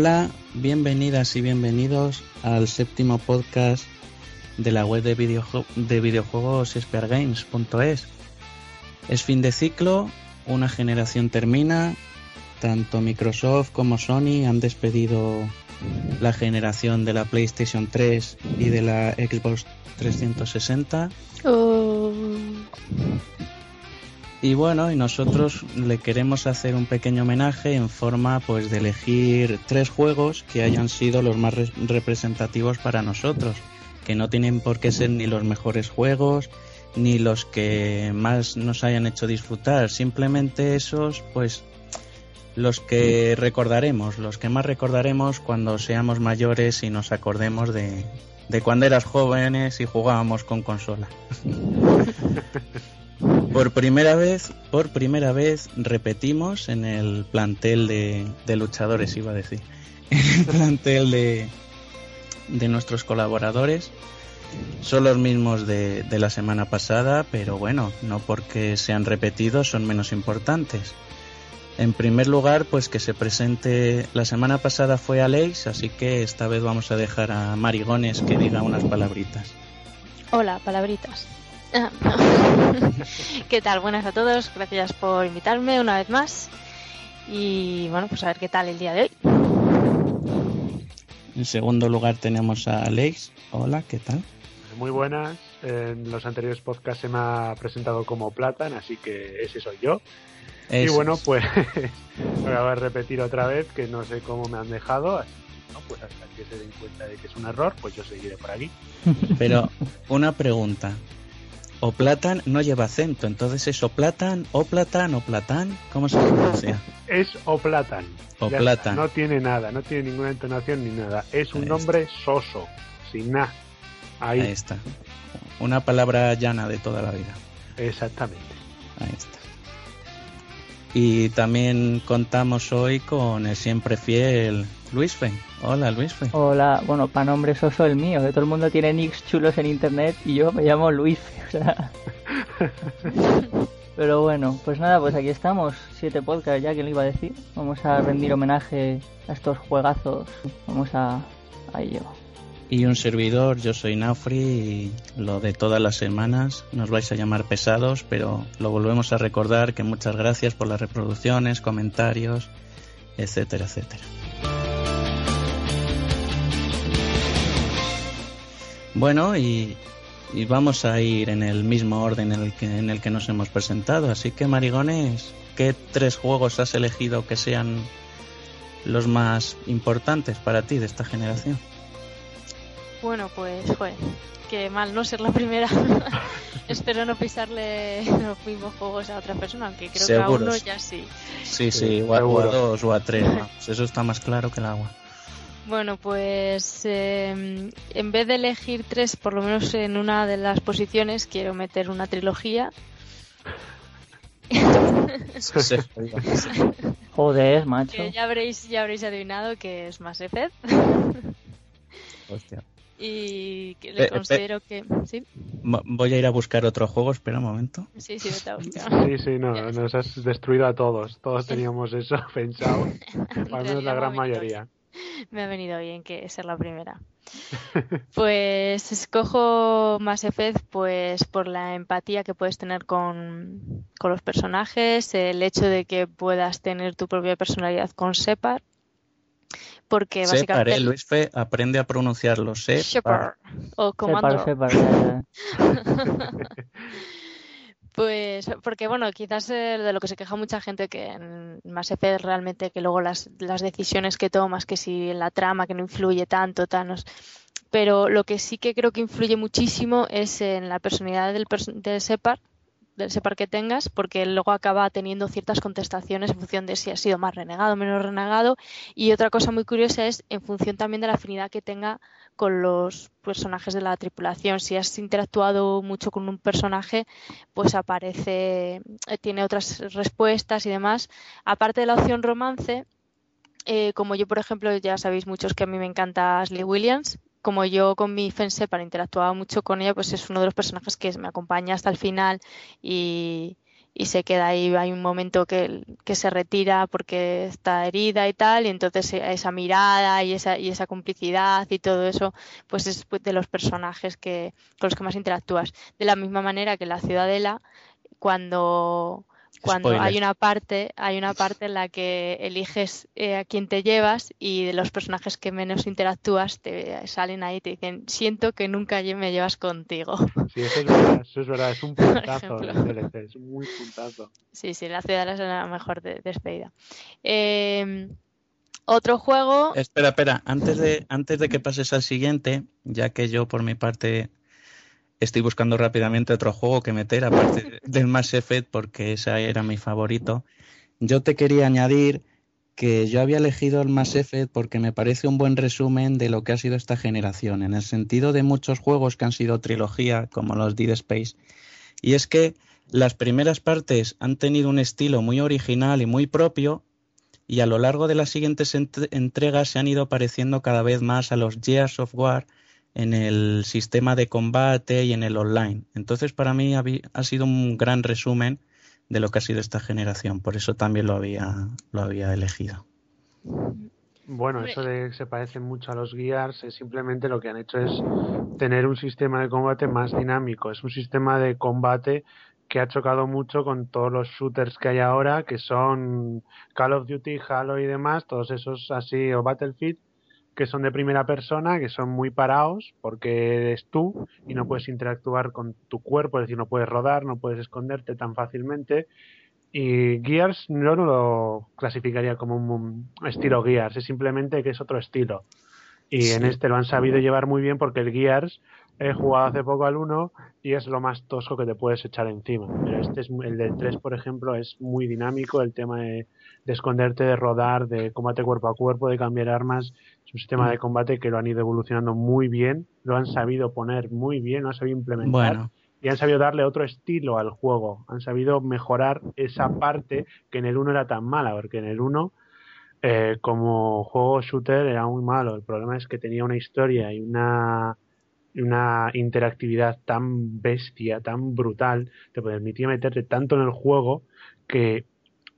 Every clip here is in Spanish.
Hola, bienvenidas y bienvenidos al séptimo podcast de la web de, videojue de videojuegos speargames.es. Es fin de ciclo, una generación termina, tanto Microsoft como Sony han despedido la generación de la PlayStation 3 y de la Xbox 360. Oh. Y bueno, y nosotros le queremos hacer un pequeño homenaje en forma pues de elegir tres juegos que hayan sido los más re representativos para nosotros, que no tienen por qué ser ni los mejores juegos ni los que más nos hayan hecho disfrutar, simplemente esos pues los que recordaremos, los que más recordaremos cuando seamos mayores y nos acordemos de, de cuando eras jóvenes y jugábamos con consola. Por primera vez, por primera vez repetimos en el plantel de, de luchadores, iba a decir, en el plantel de, de nuestros colaboradores. Son los mismos de, de, la semana pasada, pero bueno, no porque sean repetidos son menos importantes. En primer lugar, pues que se presente. La semana pasada fue Alex, así que esta vez vamos a dejar a Marigones que diga unas palabritas. Hola, palabritas. ¿Qué tal? Buenas a todos, gracias por invitarme una vez más. Y bueno, pues a ver qué tal el día de hoy. En segundo lugar tenemos a Alex. Hola, ¿qué tal? Muy buenas. En los anteriores podcasts se me ha presentado como Platan, así que ese soy yo. Eso y bueno, pues voy a repetir otra vez que no sé cómo me han dejado, así que no, pues hasta que se den cuenta de que es un error, pues yo seguiré por aquí. Pero una pregunta, o platan no lleva acento, entonces es o platan, o platan, o platan, ¿cómo se pronuncia? Es o platan. O platan. No tiene nada, no tiene ninguna entonación ni nada. Es un Ahí nombre está. soso, sin nada. Ahí. Ahí está. Una palabra llana de toda la vida. Exactamente. Ahí está. Y también contamos hoy con el siempre fiel Luis Fe. Hola, Luis Fe. Hola, bueno, para nombre soso el mío, que todo el mundo tiene nicks chulos en internet y yo me llamo Luis. O sea... Pero bueno, pues nada, pues aquí estamos, siete podcasts ya que lo iba a decir. Vamos a rendir homenaje a estos juegazos. Vamos a, a ello. Y un servidor, yo soy Naufri y lo de todas las semanas nos vais a llamar pesados, pero lo volvemos a recordar que muchas gracias por las reproducciones, comentarios, etcétera, etcétera. Bueno, y, y, vamos a ir en el mismo orden en el, que, en el que nos hemos presentado. Así que, Marigones, ¿qué tres juegos has elegido que sean los más importantes para ti de esta generación? Bueno, pues, joder, que mal no ser la primera. Espero no pisarle los mismos juegos a otra persona, aunque creo Seguros. que a uno ya sí. Sí, sí, o a, o a dos o a tres. Vamos, eso está más claro que el agua. Bueno, pues eh, en vez de elegir tres, por lo menos en una de las posiciones, quiero meter una trilogía. Joder, macho. Que ya habréis, ya habréis adivinado que es Mass Effect. Hostia. Y que le eh, considero eh, que. ¿sí? Voy a ir a buscar otro juego, espera un momento. Sí, sí, vete a buscar. Sí, sí, no, nos has destruido a todos. Todos teníamos eso pensado. Al menos la gran mayoría. Me ha venido bien que ser la primera. Pues escojo Mass Effect pues por la empatía que puedes tener con, con los personajes, el hecho de que puedas tener tu propia personalidad con Separ. Porque Separ, básicamente. ¿eh? Luis Fe aprende a pronunciarlo. Separ. O comando. Separ, pues porque, bueno, quizás eh, de lo que se queja mucha gente que en Mass Effect realmente que luego las, las decisiones que tomas, que si la trama que no influye tanto, Thanos, pero lo que sí que creo que influye muchísimo es en la personalidad del, del Separ del Separ que tengas, porque luego acaba teniendo ciertas contestaciones en función de si ha sido más renegado menos renegado. Y otra cosa muy curiosa es en función también de la afinidad que tenga con los personajes de la tripulación. Si has interactuado mucho con un personaje, pues aparece, eh, tiene otras respuestas y demás. Aparte de la opción romance, eh, como yo, por ejemplo, ya sabéis muchos que a mí me encanta Ashley Williams, como yo con mi Fense para interactuar mucho con ella, pues es uno de los personajes que me acompaña hasta el final y, se queda ahí. Hay un momento que, se retira porque está herida y tal, y entonces esa mirada y esa, y esa complicidad y todo eso, pues es de los personajes que, con los que más interactúas. De la misma manera que la Ciudadela, cuando cuando hay una parte hay una parte en la que eliges eh, a quién te llevas y de los personajes que menos interactúas te salen ahí y te dicen siento que nunca me llevas contigo sí eso es verdad eso es, verdad, es un puntazo es un muy puntazo. Sí sí la ciudad es la mejor de, despedida eh, otro juego. Espera espera antes de antes de que pases al siguiente ya que yo por mi parte estoy buscando rápidamente otro juego que meter aparte del Mass Effect porque ese era mi favorito. Yo te quería añadir que yo había elegido el Mass Effect porque me parece un buen resumen de lo que ha sido esta generación, en el sentido de muchos juegos que han sido trilogía, como los Dead Space. Y es que las primeras partes han tenido un estilo muy original y muy propio, y a lo largo de las siguientes entregas se han ido pareciendo cada vez más a los Gears of War en el sistema de combate y en el online. Entonces, para mí ha, sido un gran resumen de lo que ha sido esta generación. Por eso también lo había, lo había elegido. Bueno, eso de que se parecen mucho a los Gears es simplemente lo que han hecho es tener un sistema de combate más dinámico. Es un sistema de combate que ha chocado mucho con todos los shooters que hay ahora, que son Call of Duty, Halo y demás, todos esos así, o Battlefield, que son de primera persona, que son muy parados porque eres tú y no puedes interactuar con tu cuerpo, es decir, no puedes rodar, no puedes esconderte tan fácilmente. Y Gears yo no lo clasificaría como un estilo Gears, es simplemente que es otro estilo. Y en este lo han sabido llevar muy bien porque el Gears he jugado hace poco al 1 y es lo más tosco que te puedes echar encima. Pero este es el del 3, por ejemplo, es muy dinámico, el tema de, de esconderte, de rodar, de combate cuerpo a cuerpo, de cambiar armas, es un sistema de combate que lo han ido evolucionando muy bien, lo han sabido poner muy bien, lo han sabido implementar. Y han sabido darle otro estilo al juego. Han sabido mejorar esa parte que en el 1 era tan mala, porque en el 1, eh, como juego shooter, era muy malo. El problema es que tenía una historia y una, una interactividad tan bestia, tan brutal, te permitía meterte tanto en el juego que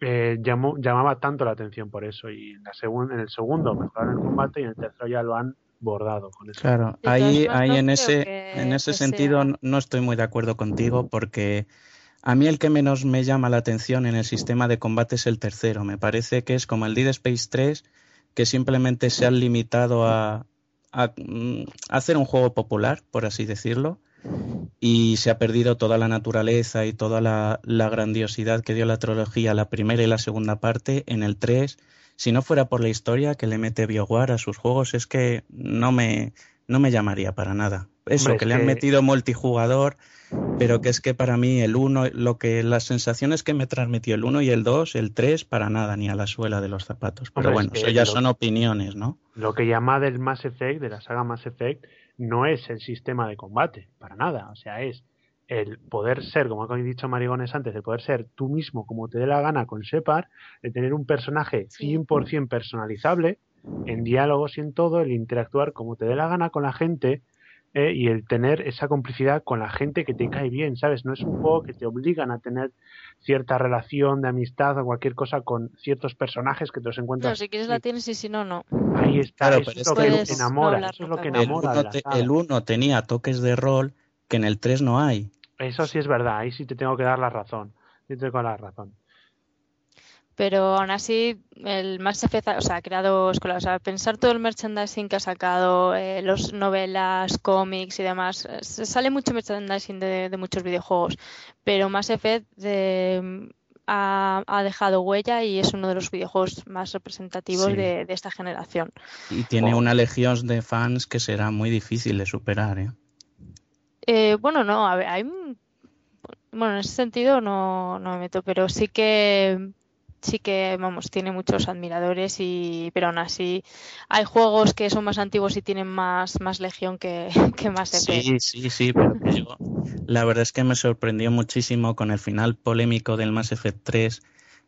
eh, llamó, llamaba tanto la atención por eso. Y en, la en el segundo mejoraron el combate y en el tercero ya lo han bordado con eso. Claro, ahí, ahí en ese, en ese sentido no estoy muy de acuerdo contigo porque a mí el que menos me llama la atención en el sistema de combate es el tercero. Me parece que es como el Dead Space 3 que simplemente se han limitado a, a, mm, a hacer un juego popular, por así decirlo y se ha perdido toda la naturaleza y toda la, grandiosidad que dio la trilogía, la primera y la segunda parte, en el 3. Si no fuera por la historia que le mete BioWare a sus juegos, es que no me, no me llamaría para nada. Eso, que le han metido multijugador, pero que es que para mí el 1, lo que las sensaciones que me transmitió el 1 y el 2, el 3, para nada, ni a la suela de los zapatos. Pero bueno, eso ya son opiniones, ¿no? Lo que llama del Mass Effect, de la saga Mass Effect, no es el sistema de combate, para nada. O sea, es el poder ser, como ha dicho Marigones antes, el poder ser tú mismo como te dé la gana con Shepard, el tener un personaje 100% personalizable, en diálogos y en todo, el interactuar como te dé la gana con la gente eh, y el tener esa complicidad con la gente que te cae bien, ¿sabes? No es un juego que te obligan a tener cierta relación de amistad o cualquier cosa con ciertos personajes que te los encuentras. No, si quieres la tienes y si no, no. Ahí está, eso es lo que enamora, eso es lo que enamora. El 1 tenía toques de rol que en el 3 no hay. Eso sí es verdad, ahí sí te tengo que dar la razón. Sí te tengo que dar la razón. Pero aún así el Mass Effect o sea, ha creado escuelas. O sea, pensar todo el merchandising que ha sacado, eh, los novelas, cómics y demás, sale mucho merchandising de, muchos videojuegos, pero Mass Effect ha, dejado huella y es uno de los videojuegos más representativos de, esta generación. Y tiene una legión de fans que será muy difícil de superar. ¿eh? Eh, bueno, no, hay, bueno, en ese sentido no, no me meto, pero sí que sí que, vamos, tiene muchos admiradores, y pero aún así hay juegos que son más antiguos y tienen más, más legión que, que más Sí, sí, sí, pero la verdad es que me sorprendió muchísimo con el final polémico del Mass Effect 3,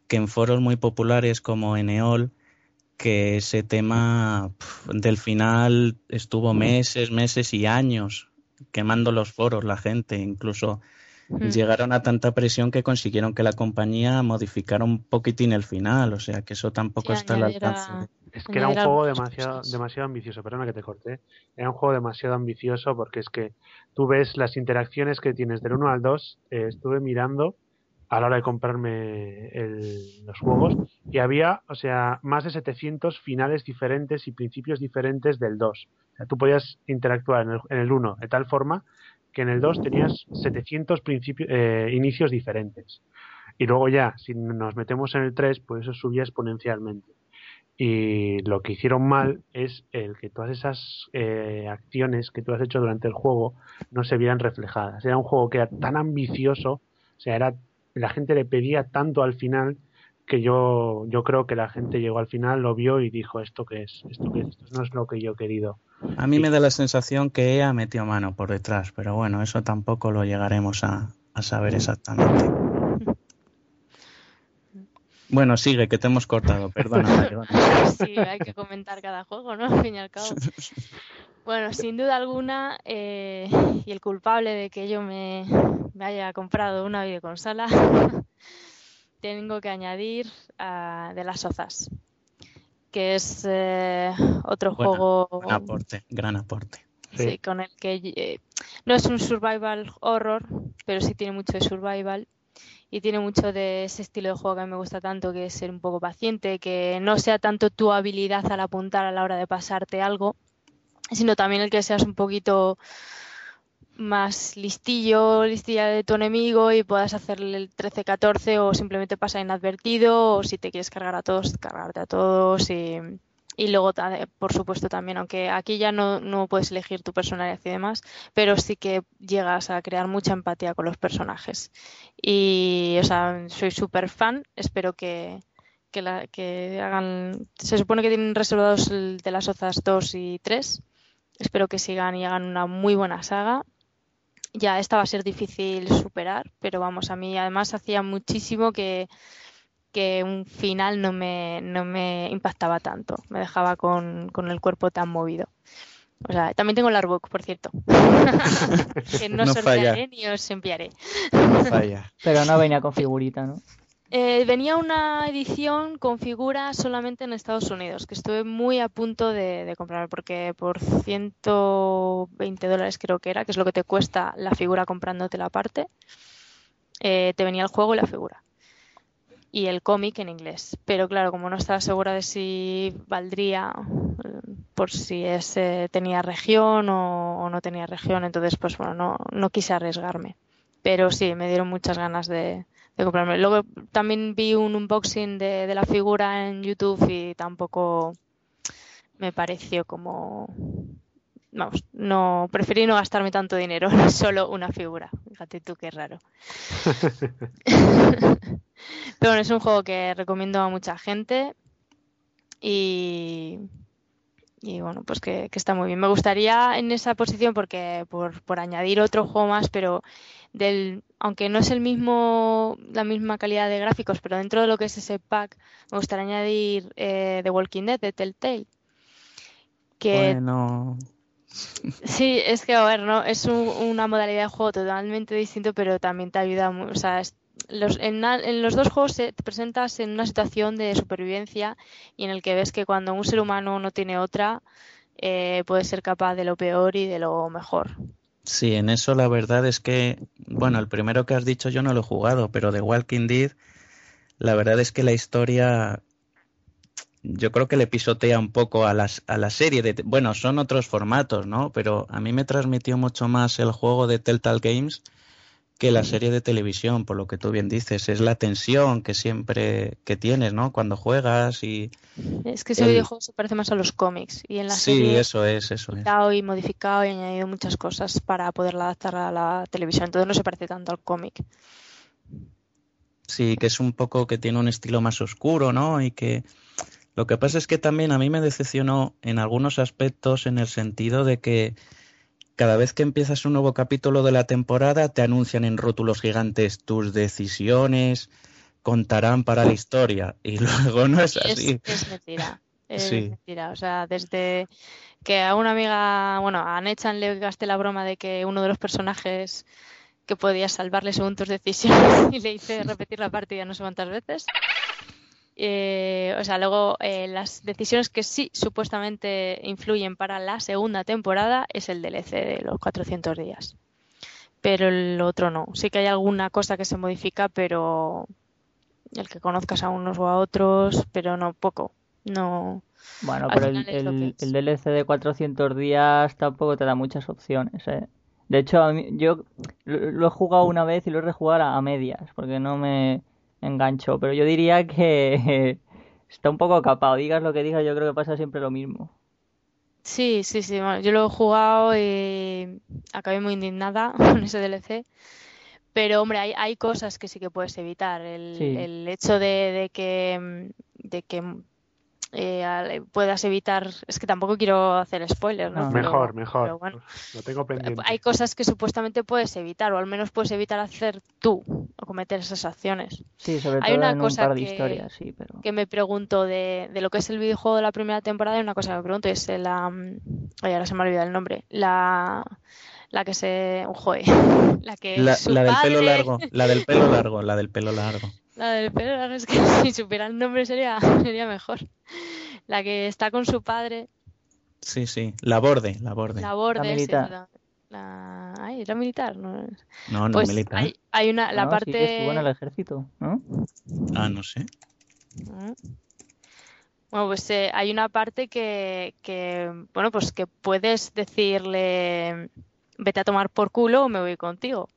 que en foros muy populares como Eneol, que ese tema del final estuvo meses, meses y años quemando los foros la gente, incluso llegaron a tanta presión que consiguieron que la compañía modificara un poquitín el final, o sea que eso tampoco está al alcance. Es que era un juego demasiado, demasiado ambicioso, perdona que te corté, era un juego demasiado ambicioso porque es que tú ves las interacciones que tienes del 1 al 2, eh, estuve mirando a la hora de comprarme los juegos y había, o sea, más de 700 finales diferentes y principios diferentes del 2. O sea, tú podías interactuar en el, en el 1 de tal forma que en el 2 tenías 700 principios, eh, inicios diferentes. Y luego ya, si nos metemos en el 3, pues eso subía exponencialmente. Y lo que hicieron mal es el que todas esas eh, acciones que tú has hecho durante el juego no se vieran reflejadas. Era un juego que era tan ambicioso, o sea, era la gente le pedía tanto al final que yo, yo creo que la gente llegó al final, lo vio y dijo esto que es, esto que es, esto no es lo que yo he querido. A mí me da la sensación que ella metió mano por detrás, pero bueno, eso tampoco lo llegaremos a, saber exactamente. Bueno, sigue, que te hemos cortado, perdona. sí, hay que comentar cada juego, ¿no? Al fin y al cabo. Bueno, sin duda alguna, eh, y el culpable de que yo me, me haya comprado una videoconsola tengo que añadir uh, de las Sozas, que es eh, otro juego. Gran aporte, gran aporte. Sí, con el que eh, no es un survival horror, pero sí tiene mucho de survival y tiene mucho de ese estilo de juego que a mí me gusta tanto, que es ser un poco paciente, que no sea tanto tu habilidad al apuntar a la hora de pasarte algo, sino también el que seas un poquito más listillo, listilla de tu enemigo y puedas hacerle el 13-14 o simplemente pasar inadvertido o si te quieres cargar a todos, cargarte a todos y, y luego, por supuesto, también, aunque aquí ya no, no, puedes elegir tu personalidad y demás, pero sí que llegas a crear mucha empatía con los personajes. Y, o sea, soy súper fan, espero que, que, la, que hagan... Se supone que tienen reservados el de las Ozas 2 y 3. Espero que sigan y hagan una muy buena saga ya esta va a ser difícil superar, pero vamos, a mí además hacía muchísimo que, que un final no me, no me impactaba tanto, me dejaba con, con el cuerpo tan movido. O sea, también tengo el artbook, por cierto. que no, os enviaré ni os enviaré. no falla. Pero no venía con figurita, ¿no? Eh, venía una edición con figura solamente en Estados Unidos, que estuve muy a punto de, comprar, porque por 120 dólares creo que era, que es lo que te cuesta la figura comprándote la parte, eh, te venía el juego y la figura. Y el cómic en inglés. Pero claro, como no estaba segura de si valdría por si ese tenía región o, no tenía región, entonces pues bueno, no, no quise arriesgarme. Pero sí, me dieron muchas ganas de, de comprarme. Luego también vi un unboxing de, de la figura en YouTube y tampoco me pareció como vamos, no preferí no gastarme tanto dinero en solo una figura. Fíjate tú qué raro. Pero bueno, es un juego que recomiendo a mucha gente y, y bueno, pues que, que, está muy bien. Me gustaría en esa posición porque por, por añadir otro juego más, pero del aunque no es el mismo la misma calidad de gráficos, pero dentro de lo que es ese pack me gustaría añadir eh, The Walking Dead de Telltale. Que bueno. Sí, es que a ver, no es una modalidad de juego totalmente distinto, pero también te ayuda, o sea, los, en, los dos juegos te presentas en una situación de supervivencia y en el que ves que cuando un ser humano no tiene otra, eh, puede ser capaz de lo peor y de lo mejor. Sí, en eso la verdad es que, bueno, el primero que has dicho yo no lo he jugado, pero The Walking Dead la verdad es que la historia yo creo que le pisotea un poco a, las, a la serie. De, bueno, son otros formatos, ¿no? Pero a mí me transmitió mucho más el juego de Telltale Games que la serie de televisión, por lo que tú bien dices. Es la tensión que siempre que tienes, ¿no? Cuando juegas y... Es que ese videojuego se parece más a los cómics. Y en la sí, serie eso es, eso es. y modificado y añadido muchas cosas para poderla adaptar a la televisión. Entonces no se parece tanto al cómic. Sí, que es un poco que tiene un estilo más oscuro, ¿no? Y que lo que pasa es que también a mí me decepcionó en algunos aspectos en el sentido de que cada vez que empiezas un nuevo capítulo de la temporada te anuncian en rótulos gigantes tus decisiones contarán para la historia y luego no es así. Es, mentira. Es mentira. O sea, desde que a una amiga, bueno, a Nechan le gasté la broma de que uno de los personajes que podía salvarle según tus decisiones y le hice repetir la partida no sé cuántas veces. Eh, o sea, luego eh, las decisiones que sí supuestamente influyen para la segunda temporada es el DLC de los 400 días. Pero el otro no. Sí que hay alguna cosa que se modifica, pero el que conozcas a unos o a otros, pero no poco. No. Bueno, pero el, el, DLC de 400 días tampoco te da muchas opciones, ¿eh? De hecho, yo lo, he jugado una vez y lo he rejugado a medias, porque no me enganchó. Pero yo diría que está un poco capado. Digas lo que digas, yo creo que pasa siempre lo mismo. Sí, sí, sí. yo lo he jugado y acabé muy indignada con ese DLC. Pero, hombre, hay, hay cosas que sí que puedes evitar. El, el hecho de, de, que, de que eh, puedas evitar. Es que tampoco quiero hacer spoilers, ¿no? mejor, mejor. lo tengo pendiente. Hay cosas que supuestamente puedes evitar, o al menos puedes evitar hacer tú o cometer esas acciones. Sí, sobre todo hay una cosa que, historias, sí, pero... que me pregunto de, de, lo que es el videojuego de la primera temporada, y una cosa que me pregunto es la. Ay, ahora se me ha olvidado el nombre. La la que se. Joder, la que. La, la del pelo largo, la del pelo largo, la del pelo largo. La del pelo es que si supiera el nombre sería, sería mejor. La que está con su padre. Sí, sí, la borde, la borde. La borde, la militar. la... Ay, la militar, ¿no? No, no pues militar. Hay, hay una, la parte... Sí que estuvo en el ejército, ¿no? Ah, no sé. Mm. Bueno, pues eh, hay una parte que, que, bueno, pues que puedes decirle, vete a tomar por culo o me voy contigo.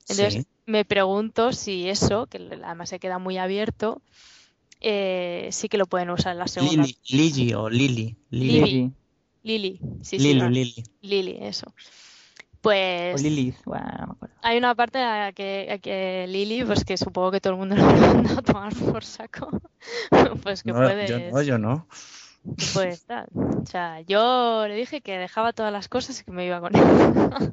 Entonces, me pregunto si eso, que además se queda muy abierto, eh, sí que lo pueden usar en la segunda. Lili, o Lili. Lili. Lili. Sí, sí, Lili. Lili, eso. Pues. O Lili, bueno, no me acuerdo. Hay una parte a que, que Lili, pues que supongo que todo el mundo lo va a tomar por saco. pues que puede. Yo no, yo no. Puede estar. O sea, yo le dije que dejaba todas las cosas y que me iba con él.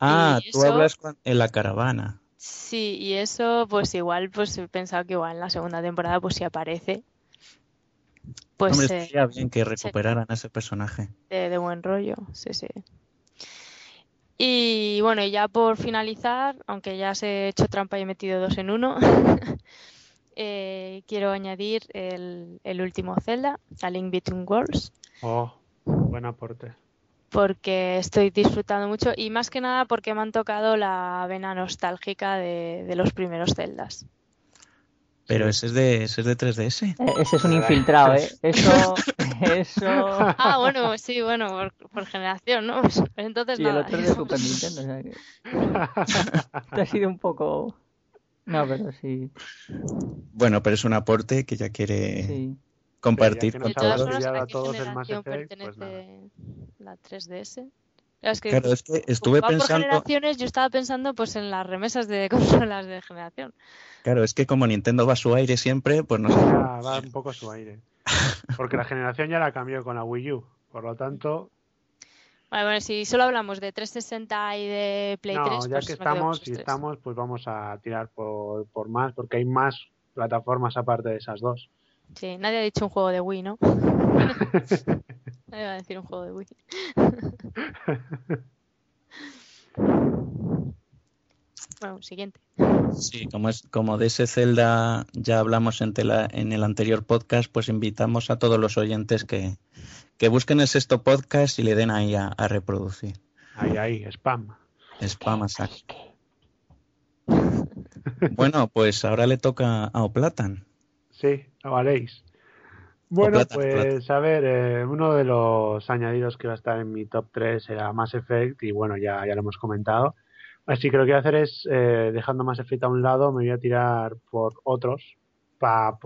Ah, tú hablas en la caravana. Sí, y eso pues igual, pues he pensado que igual en la segunda temporada pues si aparece. Pues Hombre, sería bien que recuperaran a ese personaje. De, buen rollo, sí, sí. Y bueno, y ya por finalizar, aunque ya se he hecho trampa y he metido dos en uno, eh, quiero añadir el, el último Zelda, A Link Between Worlds. Oh, buen aporte porque estoy disfrutando mucho y más que nada porque me han tocado la vena nostálgica de, los primeros celdas. Pero ese es de, ese es de 3DS. Eh, ese es un infiltrado, ¿eh? Eso, eso... Ah, bueno, sí, bueno, por, generación, ¿no? Entonces y nada. el otro es de Super Nintendo, o sea que... ha sido un poco... No, pero sí. Bueno, pero es un aporte que ya quiere... Sí compartir con todos. ¿a todos el Mass Effect, pues la 3DS? claro, es que estuve pensando. Por generaciones, yo estaba pensando pues en las remesas de consolas de generación. Claro, es que como Nintendo va a su aire siempre, pues no sé. va un poco a su aire. Porque la generación ya la cambió con la Wii U. Por lo tanto. bueno, si solo hablamos de 360 y de Play 3. ya pues que estamos, si estamos, pues vamos a tirar por, por más, porque hay más plataformas aparte de esas dos. Sí, nadie ha dicho un juego de Wii, ¿no? nadie va a decir un juego de Wii. bueno, siguiente. Sí, como es como de ese Zelda ya hablamos en, en el anterior podcast, pues invitamos a todos los oyentes que, que busquen el sexto podcast y le den ahí a, reproducir. Ahí, ahí, spam. Spam, exacto. Bueno, pues ahora le toca a Oplatan. Sí, a Valéis. Bueno, pues a ver, eh, uno de los añadidos que va a estar en mi top 3 era Mass Effect y bueno, ya, ya lo hemos comentado. Así que lo que voy a hacer es, eh, dejando Mass Effect a un lado, me voy a tirar por otros para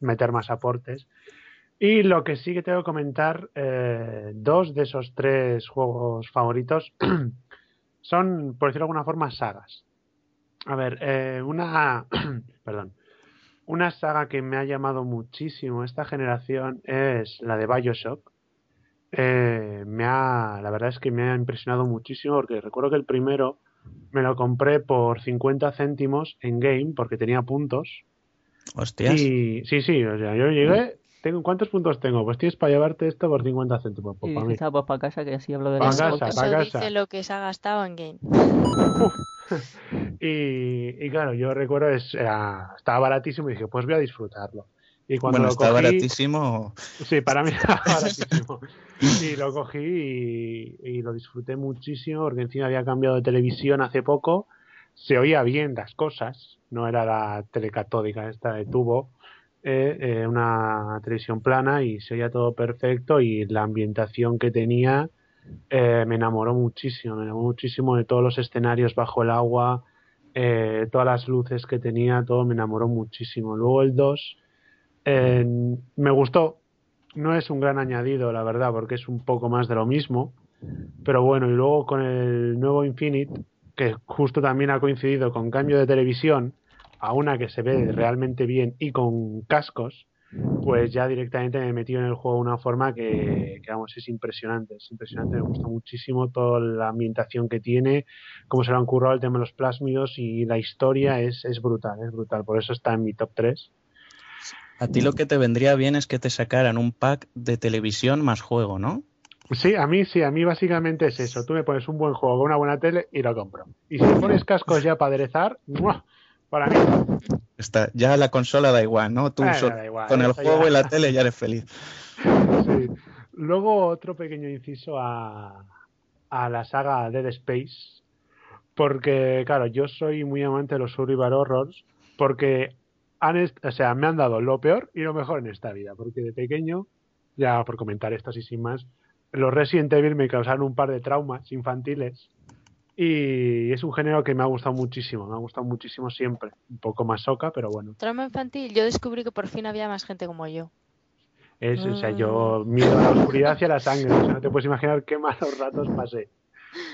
meter más aportes. Y lo que sí que tengo que comentar, eh, dos de esos tres juegos favoritos son, por decirlo de alguna forma, sagas. A ver, una, perdón, una saga que me ha llamado muchísimo esta generación es la de Bioshock. Eh, me ha, la verdad es que me ha impresionado muchísimo porque recuerdo que el primero me lo compré por 50 céntimos en game porque tenía puntos. Hostias. Y sí, sí, o sea, yo llegué, tengo, ¿cuántos puntos tengo? Pues tienes para llevarte esto por 50 céntimos. Pues, y para, mí. pues para casa que así hablo de la casa, para casa. dice lo que se ha gastado en game. y, claro, yo recuerdo, es, estaba baratísimo y dije, pues voy a disfrutarlo. Y cuando bueno, lo está baratísimo. Sí, para mí estaba baratísimo. y lo cogí y, lo disfruté muchísimo porque encima había cambiado de televisión hace poco. Se oía bien las cosas, no era la telecatódica esta de tubo, eh, eh, una televisión plana y se oía todo perfecto y la ambientación que tenía eh, me enamoró muchísimo, me enamoró muchísimo de todos los escenarios bajo el agua, eh, todas las luces que tenía, todo me enamoró muchísimo. Luego el 2 me gustó, no es un gran añadido, la verdad, porque es un poco más de lo mismo, pero bueno, y luego con el nuevo Infinite, que justo también ha coincidido con cambio de televisión a una que se ve realmente bien y con cascos, pues ya directamente me he metido en el juego de una forma que, vamos, es impresionante, es impresionante, me gusta muchísimo toda la ambientación que tiene, cómo se lo han currado el tema de los plásmidos y la historia es, es brutal, es brutal, por eso está en mi top 3. A ti lo que te vendría bien es que te sacaran un pack de televisión más juego, ¿no? Sí, a mí sí, a mí básicamente es eso. Tú me pones un buen juego con una buena tele y lo compro. Y si pones cascos ya para aderezar, para mí. Está, ya la consola da igual, ¿no? Tú eh, con el juego y la tele ya eres feliz. Sí. Luego otro pequeño inciso a, a la saga Dead Space. Porque, claro, yo soy muy amante de los survival horrors. Porque han o sea, me han dado lo peor y lo mejor en esta vida. Porque de pequeño, ya por comentar esto así sin más, los Resident Evil me causaron un par de traumas infantiles y es un género que me ha gustado muchísimo, me ha gustado muchísimo siempre. Un poco más soca, pero bueno. Trauma infantil, yo descubrí que por fin había más gente como yo. Es, o sea, yo mm. miro a la oscuridad hacia la sangre, o sea, no te puedes imaginar qué malos ratos pasé.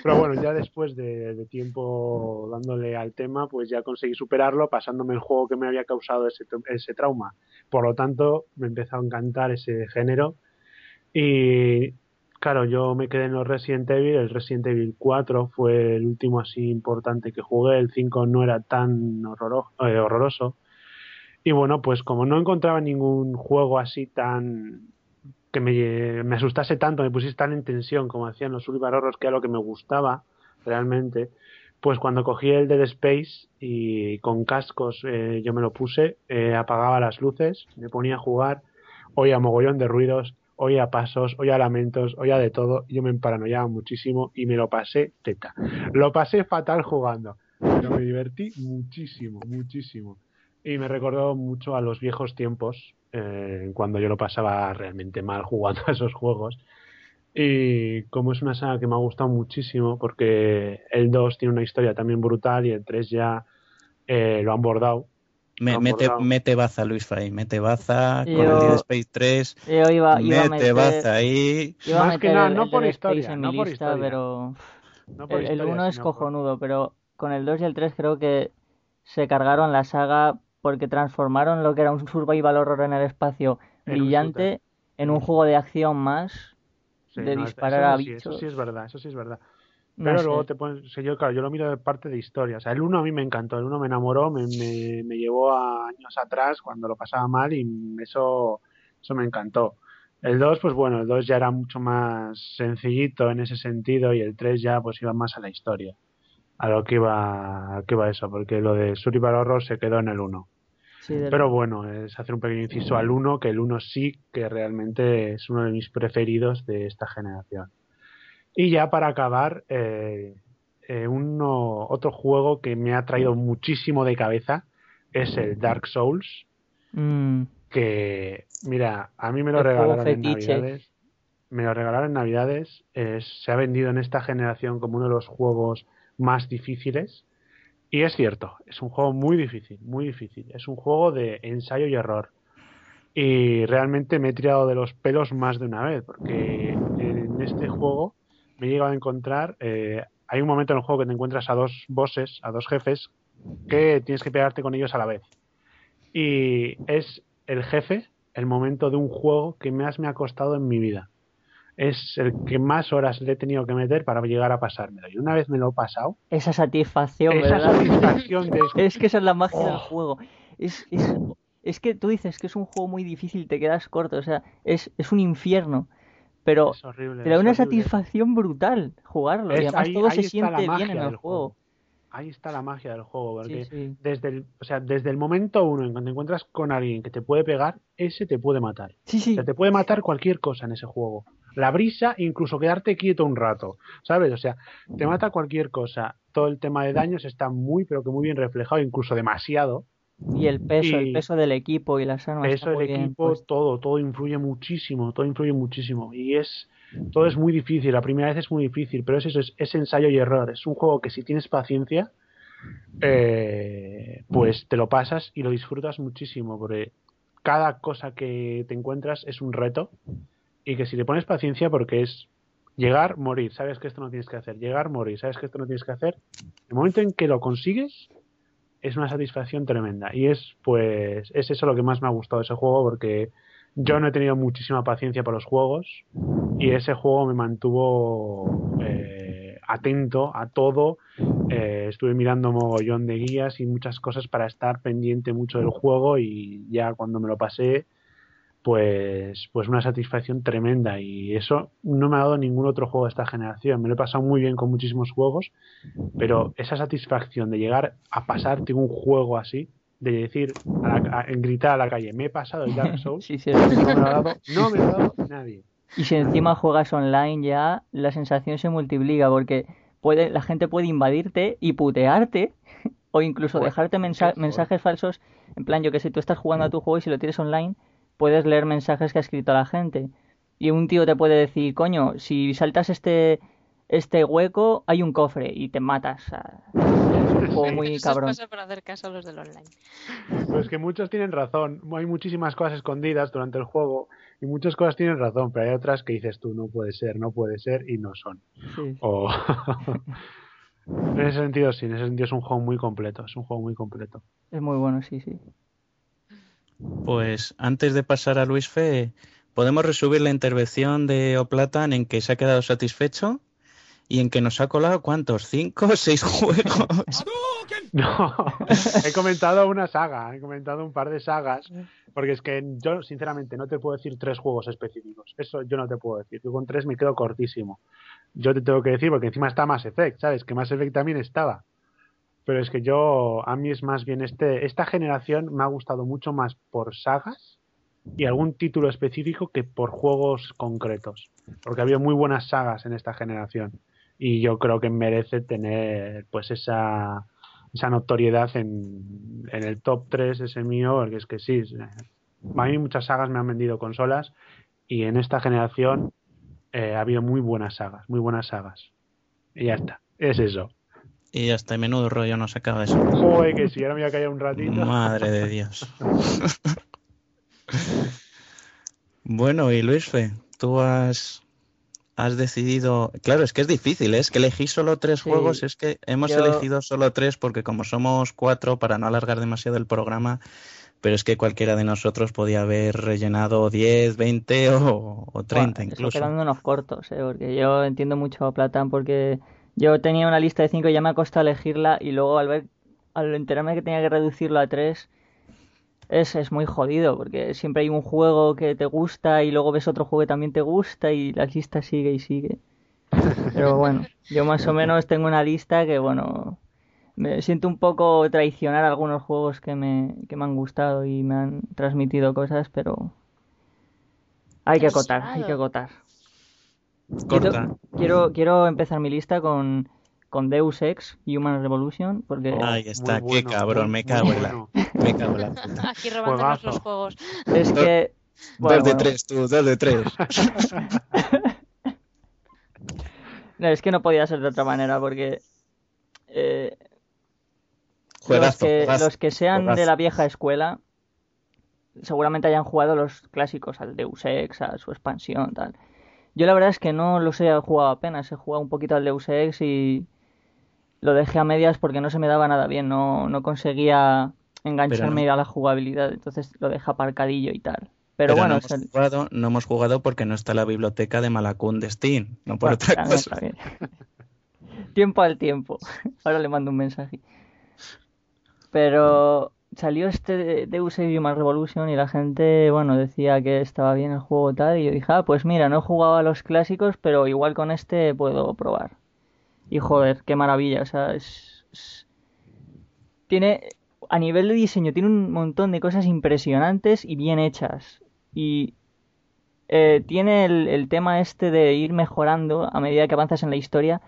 Pero bueno, ya después de, tiempo dándole al tema, pues ya conseguí superarlo pasándome el juego que me había causado ese, ese trauma. Por lo tanto, me empezó a encantar ese género. Y Claro, yo me quedé en los Resident Evil, el Resident Evil 4 fue el último así importante que jugué, el 5 no era tan eh, horroroso. Y bueno, pues como no encontraba ningún juego así tan que me, asustase tanto, me pusiese tan en tensión como hacían los Survival Horrors, que era lo que me gustaba realmente, pues cuando cogí el Dead Space y con cascos eh, yo me lo puse, eh, apagaba las luces, me ponía a jugar, oía mogollón de ruidos, oía pasos, oía lamentos, oía de todo, yo me emparanoiaba muchísimo y me lo pasé teta. Lo pasé fatal jugando, pero me divertí muchísimo, muchísimo. Y me recordó mucho a los viejos tiempos, eh, cuando yo lo pasaba realmente mal jugando a esos juegos. Y como es una saga que me ha gustado muchísimo, porque el 2 tiene una historia también brutal y el 3 ya eh, lo han bordado mete, mete, baza, Luis Fray, mete baza con el Dead Space 3. Yo iba, iba mete a baza ahí. Más que nada, no por historia, no por historia. Pero el, 1 es cojonudo, pero con el 2 y el 3 creo que se cargaron la saga porque transformaron lo que era un survival horror en el espacio brillante en un juego de acción más de disparar a bichos. Eso sí es verdad, eso sí es verdad. Pero luego te pones, yo, claro, yo lo miro de parte de historia. O sea, el 1 a mí me encantó, el 1 me enamoró, me, me, llevó a años atrás cuando lo pasaba mal y eso, eso me encantó. El 2, pues bueno, el 2 ya era mucho más sencillito en ese sentido y el 3 ya pues iba más a la historia. A lo que iba, a que iba eso, porque lo de Survival Horror se quedó en el 1. Pero bueno, es hacer un pequeño inciso al 1, que el 1 sí que realmente es uno de mis preferidos de esta generación. Y ya para acabar, eh, eh, uno, otro juego que me ha traído muchísimo de cabeza es el Dark Souls. Mm. Que, mira, a mí me lo regalaron en Navidades. Me lo regalaron en Navidades. se ha vendido en esta generación como uno de los juegos más difíciles. Y es cierto, es un juego muy difícil, muy difícil. Es un juego de ensayo y error. Y realmente me he tirado de los pelos más de una vez, porque en este juego me he llegado a encontrar. Eh, hay un momento en el juego que te encuentras a dos bosses, a dos jefes, que tienes que pegarte con ellos a la vez. Y es el jefe, el momento de un juego que más me ha costado en mi vida. Es el que más horas le he tenido que meter para llegar a pasármelo. Y una vez me lo he pasado. Esa satisfacción, esa satisfacción de. es que esa es la magia del oh. juego. Es, es, es, que tú dices que es un juego muy difícil, te quedas corto. O sea, es, es un infierno pero te da una satisfacción brutal jugarlo. y además todo se siente bien en el juego. Ahí está la magia del juego, porque desde el, o sea, desde el momento uno en cuando te encuentras con alguien que te puede pegar, ese te puede matar. Sí, sí. te puede matar cualquier cosa en ese juego. La brisa, incluso quedarte quieto un rato, ¿sabes? O sea, te mata cualquier cosa. Todo el tema de daños está muy, pero que muy bien reflejado, incluso demasiado. Y el peso, el peso del equipo y las armas. El peso del equipo, todo, todo influye muchísimo, todo influye muchísimo. Y es, todo es muy difícil, la primera vez es muy difícil, pero es eso, es, ensayo y error. Es un juego que si tienes paciencia, eh, pues te lo pasas y lo disfrutas muchísimo, porque cada cosa que te encuentras es un reto y que si le pones paciencia, porque es llegar, morir, sabes que esto no tienes que hacer, llegar, morir, sabes que esto no tienes que hacer, el momento en que lo consigues, es una satisfacción tremenda. Y es pues es eso lo que más me ha gustado de ese juego porque yo no he tenido muchísima paciencia para los juegos y ese juego me mantuvo eh, atento a todo. Eh, estuve mirando mogollón de guías y muchas cosas para estar pendiente mucho del juego y ya cuando me lo pasé pues, pues una satisfacción tremenda y eso no me ha dado ningún otro juego de esta generación. Me lo he pasado muy bien con muchísimos juegos, pero esa satisfacción de llegar a pasarte un juego así, de decir, a gritar a la calle, me he pasado el Dark Souls, no, me lo ha dado, no me lo ha dado nadie. Y si encima juegas online ya, la sensación se multiplica porque puede, la gente puede invadirte y putearte o incluso dejarte mensajes falsos. En plan, yo que sé, tú estás jugando a tu juego y si lo tienes online, puedes leer mensajes que ha escrito la gente. Y un tío te puede decir, coño, si saltas este este hueco hay un cofre y te matas. Es un juego muy cabrón. Eso para hacer caso a los del online. Pues que muchos tienen razón. Hay muchísimas cosas escondidas durante el juego y muchas cosas tienen razón, pero hay otras que dices tú, no puede ser, no puede ser y no son. en ese sentido, sí, en ese sentido es un juego muy completo, es un juego muy completo. Es muy bueno, sí, sí. Pues antes de pasar a Luis Fe, podemos resumir la intervención de Oplatan en que se ha quedado satisfecho y en que nos ha colado cuántos, cinco o seis juegos. No, he comentado una saga, he comentado un par de sagas, porque es que yo sinceramente no te puedo decir tres juegos específicos, eso yo no te puedo decir, yo con tres me quedo cortísimo. Yo te tengo que decir, porque encima está Mass Effect, ¿sabes? Que Mass Effect también estaba. Pero es que yo, a mí es más bien este, esta generación me ha gustado mucho más por sagas y algún título específico que por juegos concretos. Porque había muy buenas sagas en esta generación. Y yo creo que merece tener pues esa, esa notoriedad en, en el top 3 ese mío, porque es que sí, a mí muchas sagas me han vendido consolas y en esta generación eh, ha habido muy buenas sagas, muy buenas sagas. Y ya está, es eso. Y hasta menudo rollo nos acaba eso. Joder, que si ahora me voy a callar un ratito. Madre de Dios. bueno, y Luis Fe, tú has, has decidido. Claro, es que es difícil, ¿eh? es que elegí solo tres juegos, es que hemos elegido solo tres porque como somos cuatro, para no alargar demasiado el programa, pero es que cualquiera de nosotros podía haber rellenado 10, 20 o, o 30 incluso. quedándonos cortos, ¿eh? porque yo entiendo mucho a Platán porque yo tenía una lista de cinco y ya me ha costado elegirla y luego al ver, al enterarme que tenía que reducirlo a tres, es, es muy jodido porque siempre hay un juego que te gusta y luego ves otro juego que también te gusta y la lista sigue y sigue. Pero bueno, yo más o menos tengo una lista que, bueno, me siento un poco traicionar algunos juegos que me, que me han gustado y me han transmitido cosas, pero hay que acotar, hay que acotar. Corta. Quiero, quiero empezar mi lista con, con Deus Ex Human Revolution porque ahí está qué cabrón me cago en la me cago en la aquí robándonos los juegos. Es que dos de tres tú dos de tres. No, es que no podía ser de otra manera porque eh, los, que, sean de la vieja escuela seguramente hayan jugado los clásicos al Deus Ex a su expansión tal yo la verdad es que no los he jugado apenas he jugado un poquito al Deus Ex y lo dejé a medias porque no se me daba nada bien, no, no conseguía engancharme a la jugabilidad, entonces lo dejé aparcadillo y tal. Pero, bueno, no hemos, jugado, no hemos jugado porque no está la biblioteca de Malacún de Steam, no por otra cosa. tiempo al tiempo. Ahora le mando un mensaje. Pero salió este Deus Ex Human Revolution y la gente, bueno, decía que estaba bien el juego tal y yo dije, ah, pues mira, no he jugado a los clásicos, pero igual con este puedo probar. Y joder, qué maravilla. O sea, es, tiene, a nivel de diseño, tiene un montón de cosas impresionantes y bien hechas. Y eh, tiene el, tema este de ir mejorando a medida que avanzas en la historia,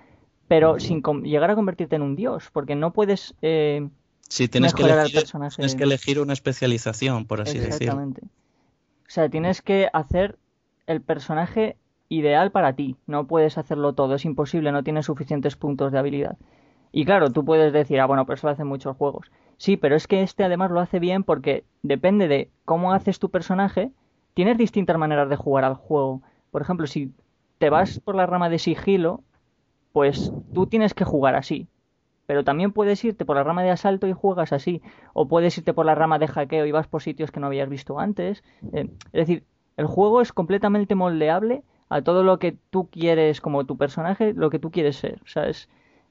pero sin llegar a convertirte en un dios, porque no puedes eh, sí, tienes que elegir, Tienes que elegir una especialización, por así decirlo. Exactamente. O sea, tienes que hacer el personaje ideal para ti. No puedes hacerlo todo, es imposible, no tienes suficientes puntos de habilidad. Y claro, tú puedes decir, ah, bueno, pero eso lo hacen muchos juegos. Sí, pero es que este además lo hace bien porque depende de cómo haces tu personaje, tienes distintas maneras de jugar al juego. Por ejemplo, si te vas por la rama de sigilo, pues tú tienes que jugar así. Pero también puedes irte por la rama de asalto y juegas así. O puedes irte por la rama de hackeo y vas por sitios que no habías visto antes. Eh, es decir, el juego es completamente moldeable a todo lo que tú quieres como tu personaje, lo que tú quieres ser. O sea,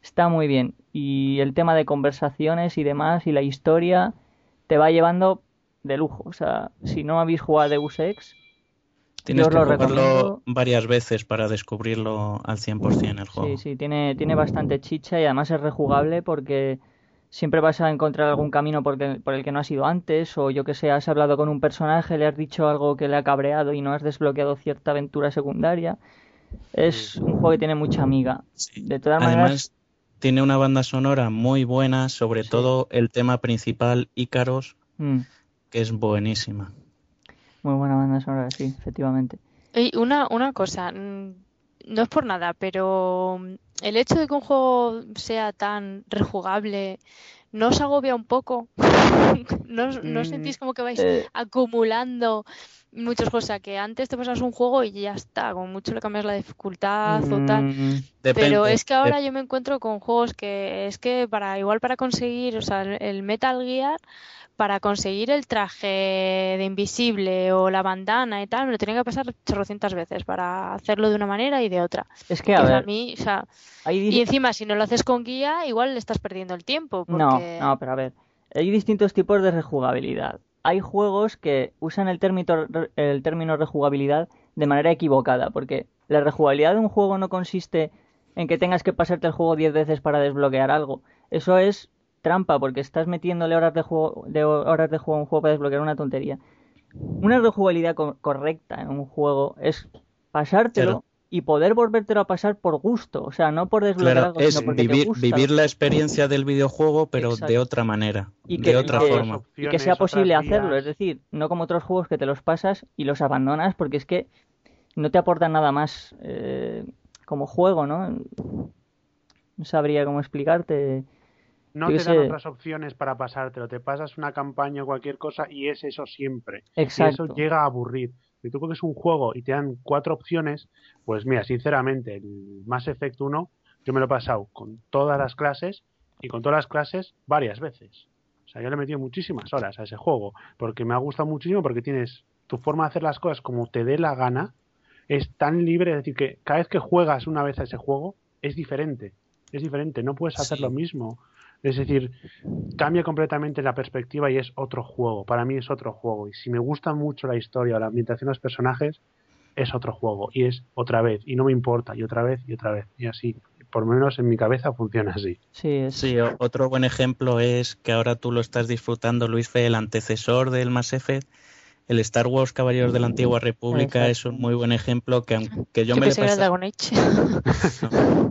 está muy bien. Y el tema de conversaciones y demás y la historia te va llevando de lujo. O sea, si no habéis jugado Deus Ex, Tienes que jugarlo varias veces para descubrirlo al 100% el juego. Sí, sí, tiene, tiene bastante chicha y además es rejugable porque siempre vas a encontrar algún camino por, por el que no has ido antes, o yo que sé, has hablado con un personaje, le has dicho algo que le ha cabreado y no has desbloqueado cierta aventura secundaria. Es un juego que tiene mucha amiga. De todas Además, maneras. Tiene una banda sonora muy buena, sobre todo el tema principal, Ícaros, mm. que es buenísima. Muy buena banda sonora, sí, efectivamente. Y una, una cosa, mm, no es por nada, pero mm, el hecho de que un juego sea tan rejugable, ¿no os agobia un poco? ¿No, ¿No, mm, sentís como que vais eh. acumulando muchas cosas? Que antes te pasas un juego y ya está, con mucho le cambias la dificultad o tal. Pero es que ahora yo me encuentro con juegos que es que para igual para conseguir, o sea, el Metal Gear para conseguir el traje de invisible o la bandana y tal, me lo tenía que pasar chorrocientas veces para hacerlo de una manera y de otra. Es que, a, ver, mí, o sea, y encima si no lo haces con guía, igual le estás perdiendo el tiempo. No, no, pero a ver, hay distintos tipos de rejugabilidad. Hay juegos que usan el término, el término rejugabilidad de manera equivocada, porque la rejugabilidad de un juego no consiste en que tengas que pasarte el juego 10 veces para desbloquear algo. Eso es trampa porque estás metiéndole horas de juego, de horas de juego a un juego para desbloquear una tontería. Una rejugabilidad correcta en un juego es pasártelo y poder volvértelo a pasar por gusto, o sea, no por desbloquear algo, es sino porque vivir, vivir la experiencia del videojuego, pero de otra manera, y que, de otra forma. Y que sea posible hacerlo, es decir, no como otros juegos que te los pasas y los abandonas porque es que no te aportan nada más eh, como juego, ¿no? No sabría cómo explicarte. No te dan otras opciones para pasártelo. Te pasas una campaña o cualquier cosa y es eso siempre. Exacto. Y eso llega a aburrir. Si tú coges un juego y te dan cuatro opciones, pues mira, sinceramente, el Mass Effect 1 yo me lo he pasado con todas las clases y con todas las clases varias veces. O sea, yo le he metido muchísimas horas a ese juego porque me ha gustado muchísimo porque tienes tu forma de hacer las cosas como te dé la gana. Es tan libre, es decir, que cada vez que juegas una vez a ese juego es diferente. Es diferente, no puedes hacer lo mismo. Es decir, cambia completamente la perspectiva y es otro juego. Para mí es otro juego. Y si me gusta mucho la historia o la ambientación de los personajes, es otro juego. Y es otra vez. Y no me importa. Y otra vez y otra vez. Y así. Por lo menos en mi cabeza funciona así. Sí, sí otro buen ejemplo es que ahora tú lo estás disfrutando, Luis Fe, el antecesor del Mass Effect. El Star Wars Caballeros de la Antigua República es un muy buen ejemplo que aunque yo, me le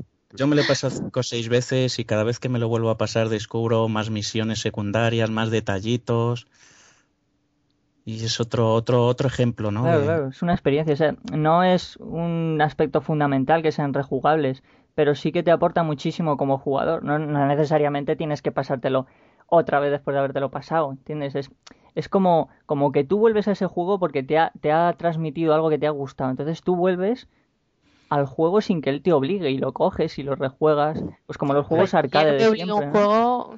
Yo me lo he pasado cinco o seis veces y cada vez que me lo vuelvo a pasar descubro más misiones secundarias, más detallitos. Y es otro, otro, otro ejemplo, ¿no? Claro, claro, es una experiencia. O sea, no es un aspecto fundamental que sean rejugables, pero sí que te aporta muchísimo como jugador. No, necesariamente tienes que pasártelo otra vez después de habértelo pasado, ¿entiendes? Es, es como, como que tú vuelves a ese juego porque te ha, te ha transmitido algo que te ha gustado. Entonces tú vuelves al juego sin que él te obligue y lo coges y lo rejuegas, pues como los juegos arcade de siempre. Un juego...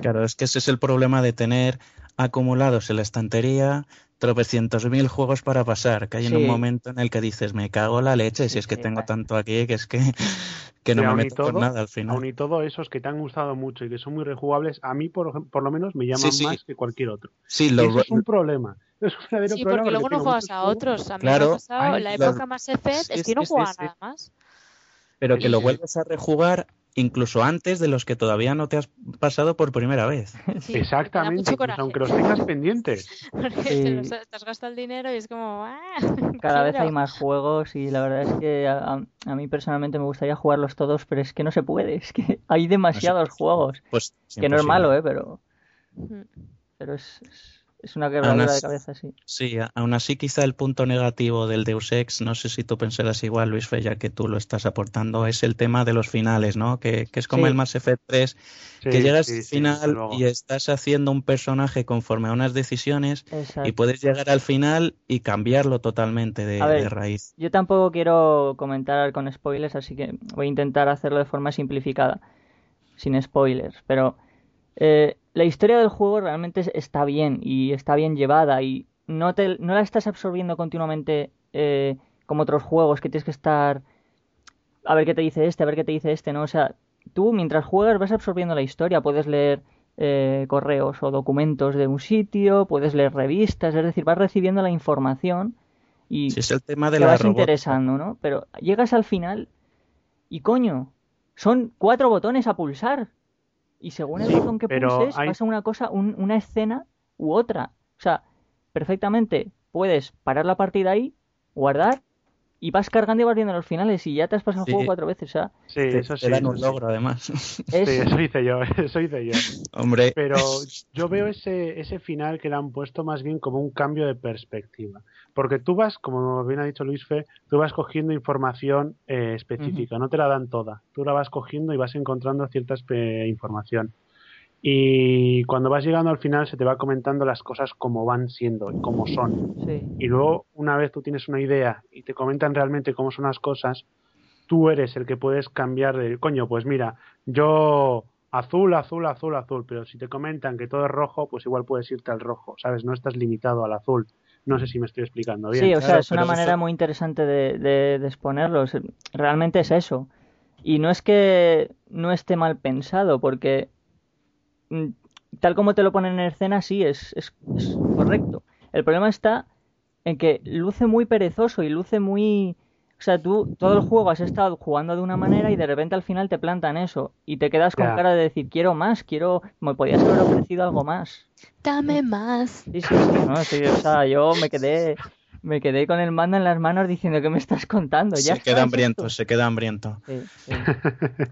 claro, es que ese es el problema de tener acumulados en la estantería tropecientos mil juegos para pasar, que hay en un momento en el que dices, me cago la leche, si es que tengo tanto aquí que es que, que no me meto por nada al final. Aún y todo esos que te han gustado mucho y que son muy rejugables, a mí por, por lo menos me llaman más que cualquier otro. Sí, lo, eso es un problema. Es un sí, porque luego no juegas a otros. A mí claro, me ha pasado, la época más Effect es, que no jugaba nada más. Pero que lo vuelves a rejugar incluso antes de los que todavía no te has pasado por primera vez. Exactamente, aunque los tengas pendientes. Porque te, has gastado el dinero y es como... ¡ah! Cada vez hay más juegos y la verdad es que a, mí personalmente me gustaría jugarlos todos, pero es que no se puede, es que hay demasiados juegos. Pues, que no es malo, ¿eh? Pero, pero es es una quebradura de cabeza, sí. Sí, aún así quizá el punto negativo del Deus Ex, no sé si tú pensarás igual, Luis Fe, ya que tú lo estás aportando, es el tema de los finales, ¿no? Que, es como el Mass Effect 3, que llegas al final y estás haciendo un personaje conforme a unas decisiones y puedes llegar al final y cambiarlo totalmente de, de, raíz. Yo tampoco quiero comentar con spoilers, así que voy a intentar hacerlo de forma simplificada, sin spoilers, pero... Eh, la historia del juego realmente está bien y está bien llevada y no, te, no la estás absorbiendo continuamente eh, como otros juegos que tienes que estar a ver qué te dice este, a ver qué te dice este, ¿no? O sea, tú mientras juegas vas absorbiendo la historia, puedes leer eh, correos o documentos de un sitio, puedes leer revistas, es decir, vas recibiendo la información y es el tema de te vas interesando, ¿no? Pero llegas al final y coño, son cuatro botones a pulsar y según el botón que pulses pasa una cosa, una escena u otra. O sea, perfectamente puedes parar la partida ahí, guardar y vas cargando y vas viendo los finales y ya te has pasado el juego cuatro veces, o sea. Sí, eso sí. Te dan un logro, además. Sí, eso hice yo, eso hice yo. Hombre. Pero yo veo ese, ese final que le han puesto más bien como un cambio de perspectiva. Porque tú vas, como bien ha dicho Luis Fe, tú vas cogiendo información eh, específica, no te la dan toda. Tú la vas cogiendo y vas encontrando cierta información. Y cuando vas llegando al final se te va comentando las cosas como van siendo y cómo son. Y luego, una vez tú tienes una idea y te comentan realmente cómo son las cosas, tú eres el que puedes cambiar de, coño, pues mira, yo azul, azul, azul, azul, pero si te comentan que todo es rojo, pues igual puedes irte al rojo, ¿sabes? No estás limitado al azul. No sé si me estoy explicando bien. Sí, o sea, es una manera muy interesante de, de, de exponerlo. Realmente es eso. Y no es que no esté mal pensado, porque tal como te lo ponen en escena, sí, es, es, es, correcto. El problema está en que luce muy perezoso y luce muy o sea, tú todo el juego has estado jugando de una manera y de repente al final te plantan eso y te quedas con cara de decir, quiero más, quiero, me podías haber ofrecido algo más. Dame más. Sí, sí, sí, no, sí, o sea, yo me quedé me quedé con el mando en las manos diciendo que me estás contando. Ya se queda hambriento, se queda hambriento. Sí, sí.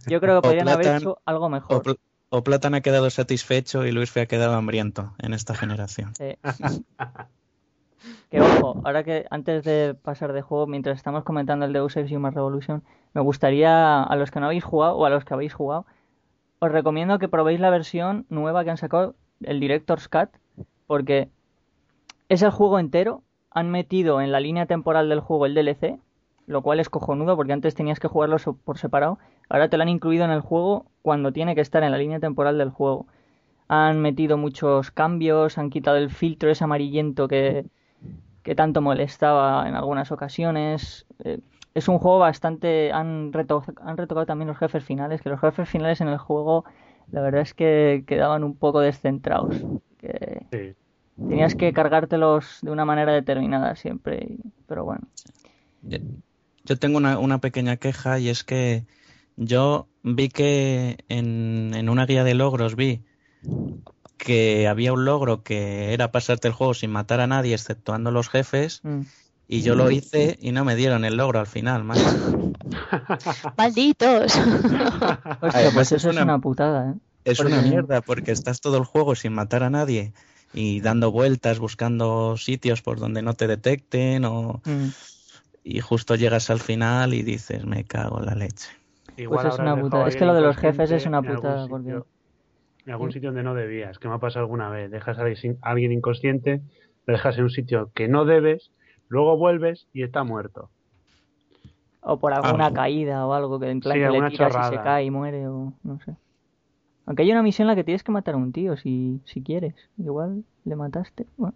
Yo creo que podrían haber hecho algo mejor. O, Platan ha quedado satisfecho y Luis Fe ha quedado hambriento en esta generación. Sí. Que ojo, ahora que antes de pasar de juego, mientras estamos comentando el Deus Ex Human Revolution, me gustaría a los que no habéis jugado o a los que habéis jugado, os recomiendo que probéis la versión nueva que han sacado, el Director's Cut, porque es el juego entero, han metido en la línea temporal del juego el DLC, lo cual es cojonudo porque antes tenías que jugarlo por separado, ahora te lo han incluido en el juego cuando tiene que estar en la línea temporal del juego. Han metido muchos cambios, han quitado el filtro ese amarillento que, que tanto molestaba en algunas ocasiones. Eh, es un juego bastante... Han, han retocado también los jefes finales, que los jefes finales en el juego la verdad es que quedaban un poco descentrados. Que Tenías que cargártelos de una manera determinada siempre, pero bueno. Yo tengo una, una pequeña queja y es que yo vi que en, en una guía de logros vi que había un logro que era pasarte el juego sin matar a nadie, exceptuando los jefes. Mm. Y yo lo hice y no me dieron el logro al final, más. ¡Malditos! Hostia, pues eso es una, putada, ¿eh? Es una mierda porque estás todo el juego sin matar a nadie y dando vueltas, buscando sitios por donde no te detecten o... Mm. Y justo llegas al final y dices, me cago en la leche. Pues es una putada. Es que lo de los jefes es una putada porque... En algún sitio donde no debías, que me ha pasado alguna vez. Dejas a alguien inconsciente, lo dejas en un sitio que no debes, luego vuelves y está muerto. O por alguna ah. caída o algo que en plan que le tiras y se cae y muere o no sé. Aunque hay una misión en la que tienes que matar a un tío si, si quieres. Igual le mataste. Bueno.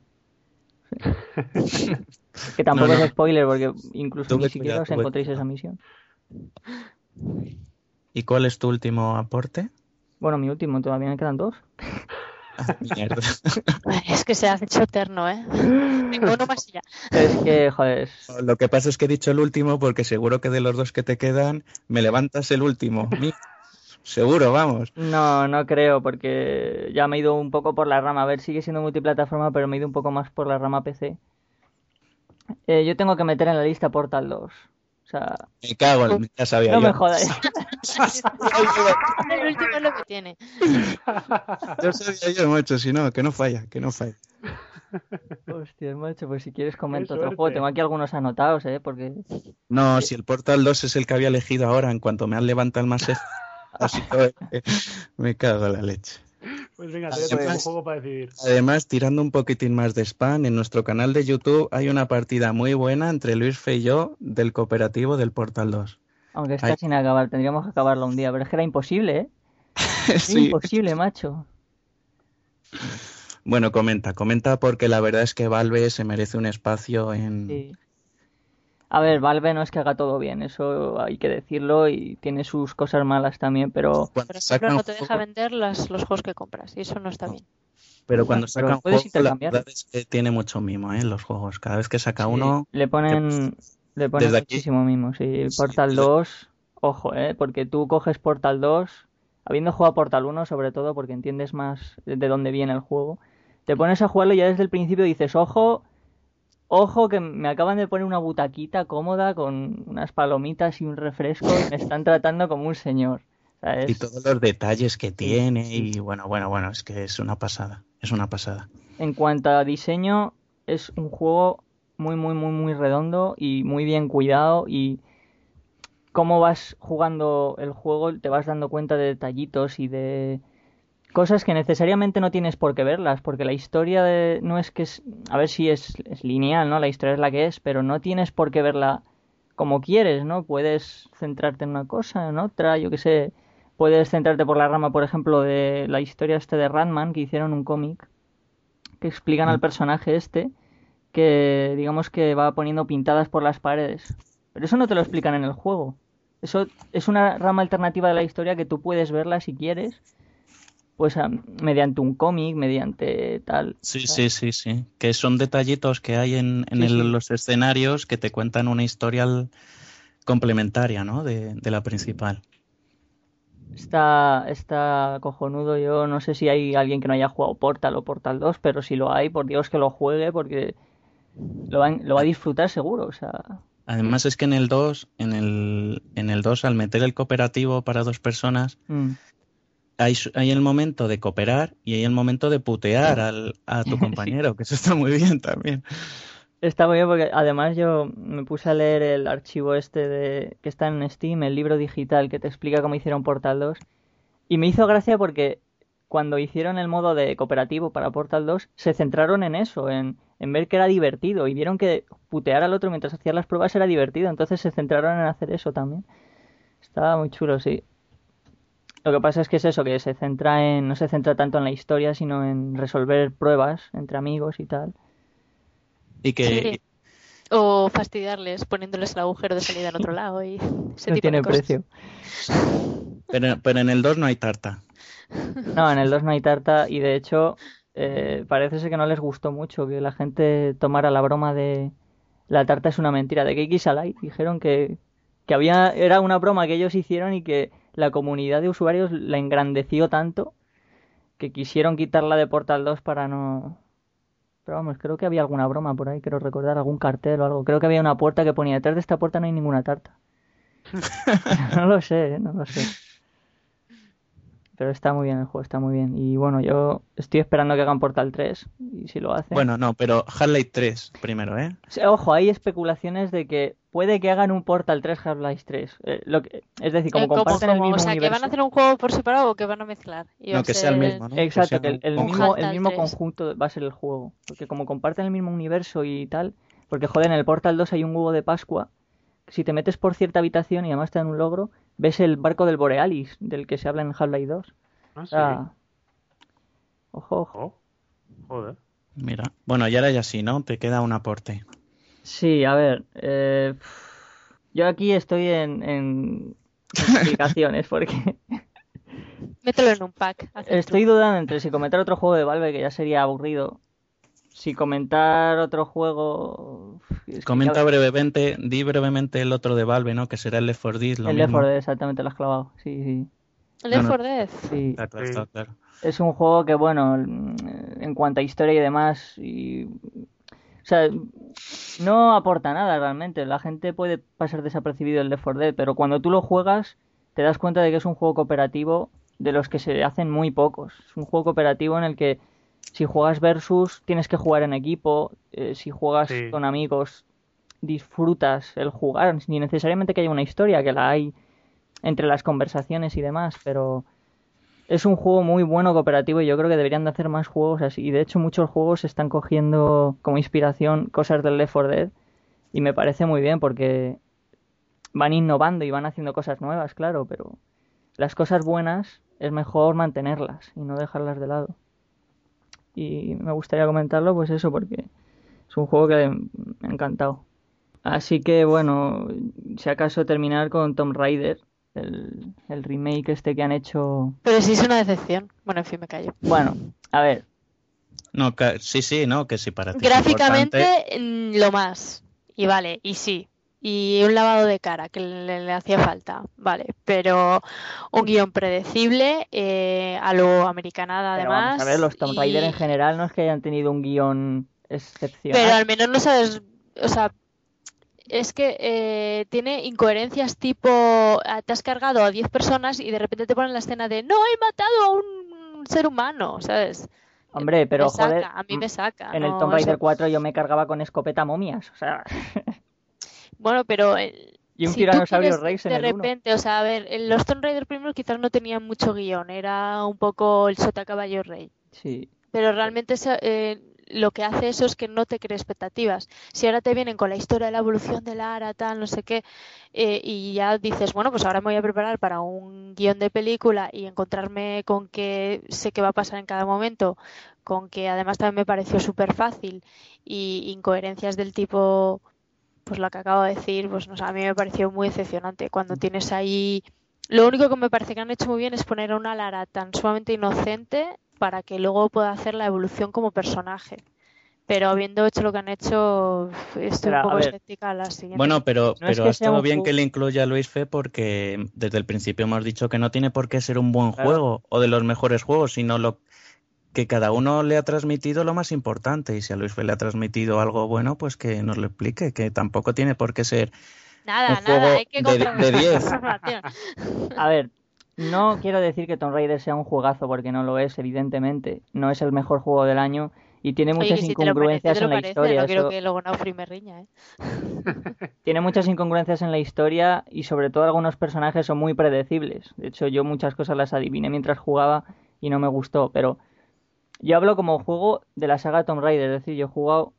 que tampoco es spoiler porque incluso ni siquiera os encontréis esa misión. ¿Y cuál es tu último aporte? Bueno, mi último, todavía me quedan dos. es que se ha hecho eterno, ¿eh? Tengo uno más ya. Es que, joder. Lo que pasa es que he dicho el último porque seguro que de los dos que te quedan, me levantas el último. Seguro, vamos. No, no creo, porque ya me he ido un poco por la rama. A ver, sigue siendo multiplataforma, pero me he ido un poco más por la rama PC. Eh, yo tengo que meter en la lista Portal 2. Sea, me cago en ya sabía No me jodas. el último es lo que tiene. Yo sabía yo, macho, si no, que no falla, que no falla. Hostia, macho, pues si quieres comento otro juego. Tengo aquí algunos anotados, ¿eh? Porque... No, si el Portal 2 es el que había elegido ahora, en cuanto me han levantado el más Así que me cago en la leche. Pues venga, te un juego para decidir. Además, tirando un poquitín más de spam, en nuestro canal de YouTube hay una partida muy buena entre Luis Fe y yo del cooperativo del Portal 2. Aunque está sin acabar, tendríamos que acabarlo un día, pero es que era imposible, ¿eh? sí. imposible, macho. Bueno, comenta, comenta porque la verdad es que Valve se merece un espacio en, a ver, Valve no es que haga todo bien, eso hay que decirlo y tiene sus cosas malas también, pero... Por ejemplo, no te deja vender las, los juegos que compras y eso no está bien. Pero cuando saca un juego, la verdad es que tiene mucho mimo, ¿eh? Los juegos. Cada vez que saca uno... Le ponen, le ponen muchísimo mimo, sí. Portal 2, ojo, ¿eh? Porque tú coges Portal 2, habiendo jugado Portal 1 sobre todo, porque entiendes más de dónde viene el juego, te pones a jugarlo y ya desde el principio dices, ojo Ojo que me acaban de poner una butaquita cómoda con unas palomitas y un refresco y me están tratando como un señor. Y todos los detalles que tiene y bueno, bueno, bueno, es que es una pasada, es una pasada. En cuanto a diseño, es un juego muy, muy, muy, muy redondo y muy bien cuidado y cómo vas jugando el juego te vas dando cuenta de detallitos y de cosas que necesariamente no tienes por qué verlas, porque la historia de, no es que es, a ver si es, es, lineal, ¿no? La historia es la que es, pero no tienes por qué verla como quieres, ¿no? Puedes centrarte en una cosa, en otra, yo qué sé, puedes centrarte por la rama, por ejemplo, de la historia este de Ratman, que hicieron un cómic, que explican al mm. personaje este, que digamos que va poniendo pintadas por las paredes. Pero eso no te lo explican en el juego. Eso es una rama alternativa de la historia que tú puedes verla si quieres pues mediante un cómic, mediante tal. Sí, sí, sí, sí. Que son detallitos que hay en, los escenarios que te cuentan una historia complementaria, ¿no? De, la principal. Está, está cojonudo. Yo no sé si hay alguien que no haya jugado Portal o Portal 2, pero si lo hay, por Dios que lo juegue porque lo va, lo va a disfrutar seguro. O sea. Además es que en el 2, en el, en el 2, al meter el cooperativo para dos personas, mm hay, hay, el momento de cooperar y hay el momento de putear al, a tu compañero, que eso está muy bien también. Está muy bien porque además yo me puse a leer el archivo este de que está en Steam, el libro digital que te explica cómo hicieron Portal 2 y me hizo gracia porque cuando hicieron el modo de cooperativo para Portal 2 se centraron en eso, en, en ver que era divertido y vieron que putear al otro mientras hacían las pruebas era divertido, entonces se centraron en hacer eso también. Estaba muy chulo, sí. Lo que pasa es que es eso, que se centra en, no se centra tanto en la historia, sino en resolver pruebas entre amigos y tal. Y que... O fastidiarles poniéndoles el agujero de salida en otro lado y ese no tiene precio. Pero, pero en el 2 no hay tarta. No, en el 2 no hay tarta y de hecho eh, parece ser que no les gustó mucho que la gente tomara la broma de la tarta es una mentira de Kiki Salai. Dijeron que, que había era una broma que ellos hicieron y que la comunidad de usuarios la engrandeció tanto que quisieron quitarla de Portal 2 para no Pero vamos, creo que había alguna broma por ahí, quiero recordar, algún cartel o algo. Creo que había una puerta que ponía, detrás de esta puerta no hay ninguna tarta. no lo sé, no lo sé. Pero está muy bien el juego, está muy bien. Y bueno, yo estoy esperando que hagan Portal 3. Y si lo hacen. Bueno, no, pero Half-Life 3 primero, ¿eh? Ojo, hay especulaciones de que puede que hagan un Portal 3 Half-Life 3. Eh, lo que, es decir, como eh, comparten el mismo. O sea, que van a hacer un juego por separado o que van a mezclar. no, que sea el mismo, ¿no? Exacto, que el, mismo, el mismo conjunto va a ser el juego. Porque como comparten el mismo universo y tal. Porque joder, en el Portal 2 hay un huevo de Pascua. Si te metes por cierta habitación y además te dan un logro, ves el barco del Borealis, del que se habla en Half-Life 2. Ah, sí. Ojo, ojo. Joder. Mira, bueno, ya era ya así, ¿no? Te queda un aporte. Sí, a ver. Eh, yo aquí estoy en, en explicaciones porque. Mételo en un pack. Estoy dudando entre si comentar otro juego de Valve, que ya sería aburrido. Si comentar otro juego. Comenta brevemente, di brevemente el otro de Valve, ¿no? Que será el Left 4 Dead. el Left 4 Dead, exactamente, lo has clavado. Sí, sí. Left 4 Dead. Sí. Es un juego que, bueno, en cuanto a historia y demás, y... o sea, no aporta nada realmente. La gente puede pasar desapercibido el Left 4 Dead, pero cuando tú lo juegas, te das cuenta de que es un juego cooperativo de los que se hacen muy pocos. Es un juego cooperativo en el que si juegas versus tienes que jugar en equipo, eh, si juegas con amigos disfrutas el jugar, ni necesariamente que haya una historia, que la hay entre las conversaciones y demás, pero es un juego muy bueno cooperativo y yo creo que deberían de hacer más juegos así. Y de hecho muchos juegos están cogiendo como inspiración cosas del Left 4 Dead y me parece muy bien porque van innovando y van haciendo cosas nuevas, claro, pero las cosas buenas es mejor mantenerlas y no dejarlas de lado. Y me gustaría comentarlo, pues eso, porque es un juego que me ha encantado. Así que bueno, si acaso terminar con Tomb Raider, el, remake este que han hecho. Pero sí es una decepción. Bueno, en fin, me callo. Bueno, a ver. No, sí, sí, no, que sí para Gráficamente, mm, lo más. Y vale, y sí. Y un lavado de cara que le, hacía falta, vale. Pero un guion predecible, eh, a lo americanada además. a ver, los Tomb Raider en general no es que hayan tenido un guion excepcional. Pero al menos no sabes. O sea, es que eh, tiene incoherencias tipo, ah, te has cargado a 10 personas y de repente te ponen la escena de, no, he matado a un ser humano, ¿sabes? Hombre, pero joder, a mí me saca. En el Tomb Raider 4 yo me cargaba con escopeta momias, o sea... bueno, pero... y un tiranosaurio Rex en De repente, o sea, a ver, los Tomb Raider primeros quizás no tenían mucho guion, era un poco el sota caballo rey. Sí. Pero realmente eh, lo que hace eso es que no te cree expectativas. Si ahora te vienen con la historia de la evolución de Lara, tal, no sé qué, eh, y ya dices, bueno, pues ahora me voy a preparar para un guion de película y encontrarme con que sé qué va a pasar en cada momento, con que además también me pareció súper fácil y incoherencias del tipo, pues lo que acabo de decir, pues no a mí me pareció muy decepcionante. Cuando tienes ahí... Lo único que me parece que han hecho muy bien es poner a una Lara tan sumamente inocente para que luego pueda hacer la evolución como personaje. Pero habiendo hecho lo que han hecho, estoy un poco escéptica a la siguiente. Bueno, pero, pero ha estado bien que le incluya a Luis Fe porque desde el principio hemos dicho que no tiene por qué ser un buen juego o de los mejores juegos, sino lo que cada uno le ha transmitido lo más importante. Y si a Luis Fe le ha transmitido algo bueno, pues que nos lo explique, que tampoco tiene por qué ser nada, nada, hay que de 10. a ver, no quiero decir que Tomb Raider sea un juegazo porque no lo es, evidentemente. No es el mejor juego del año y tiene muchas incongruencias en la historia. que luego no riña, ¿eh? tiene muchas incongruencias en la historia y sobre todo algunos personajes son muy predecibles. De hecho, yo muchas cosas las adiviné mientras jugaba y no me gustó, pero yo hablo como juego de la saga Tomb Raider, es decir, yo he jugado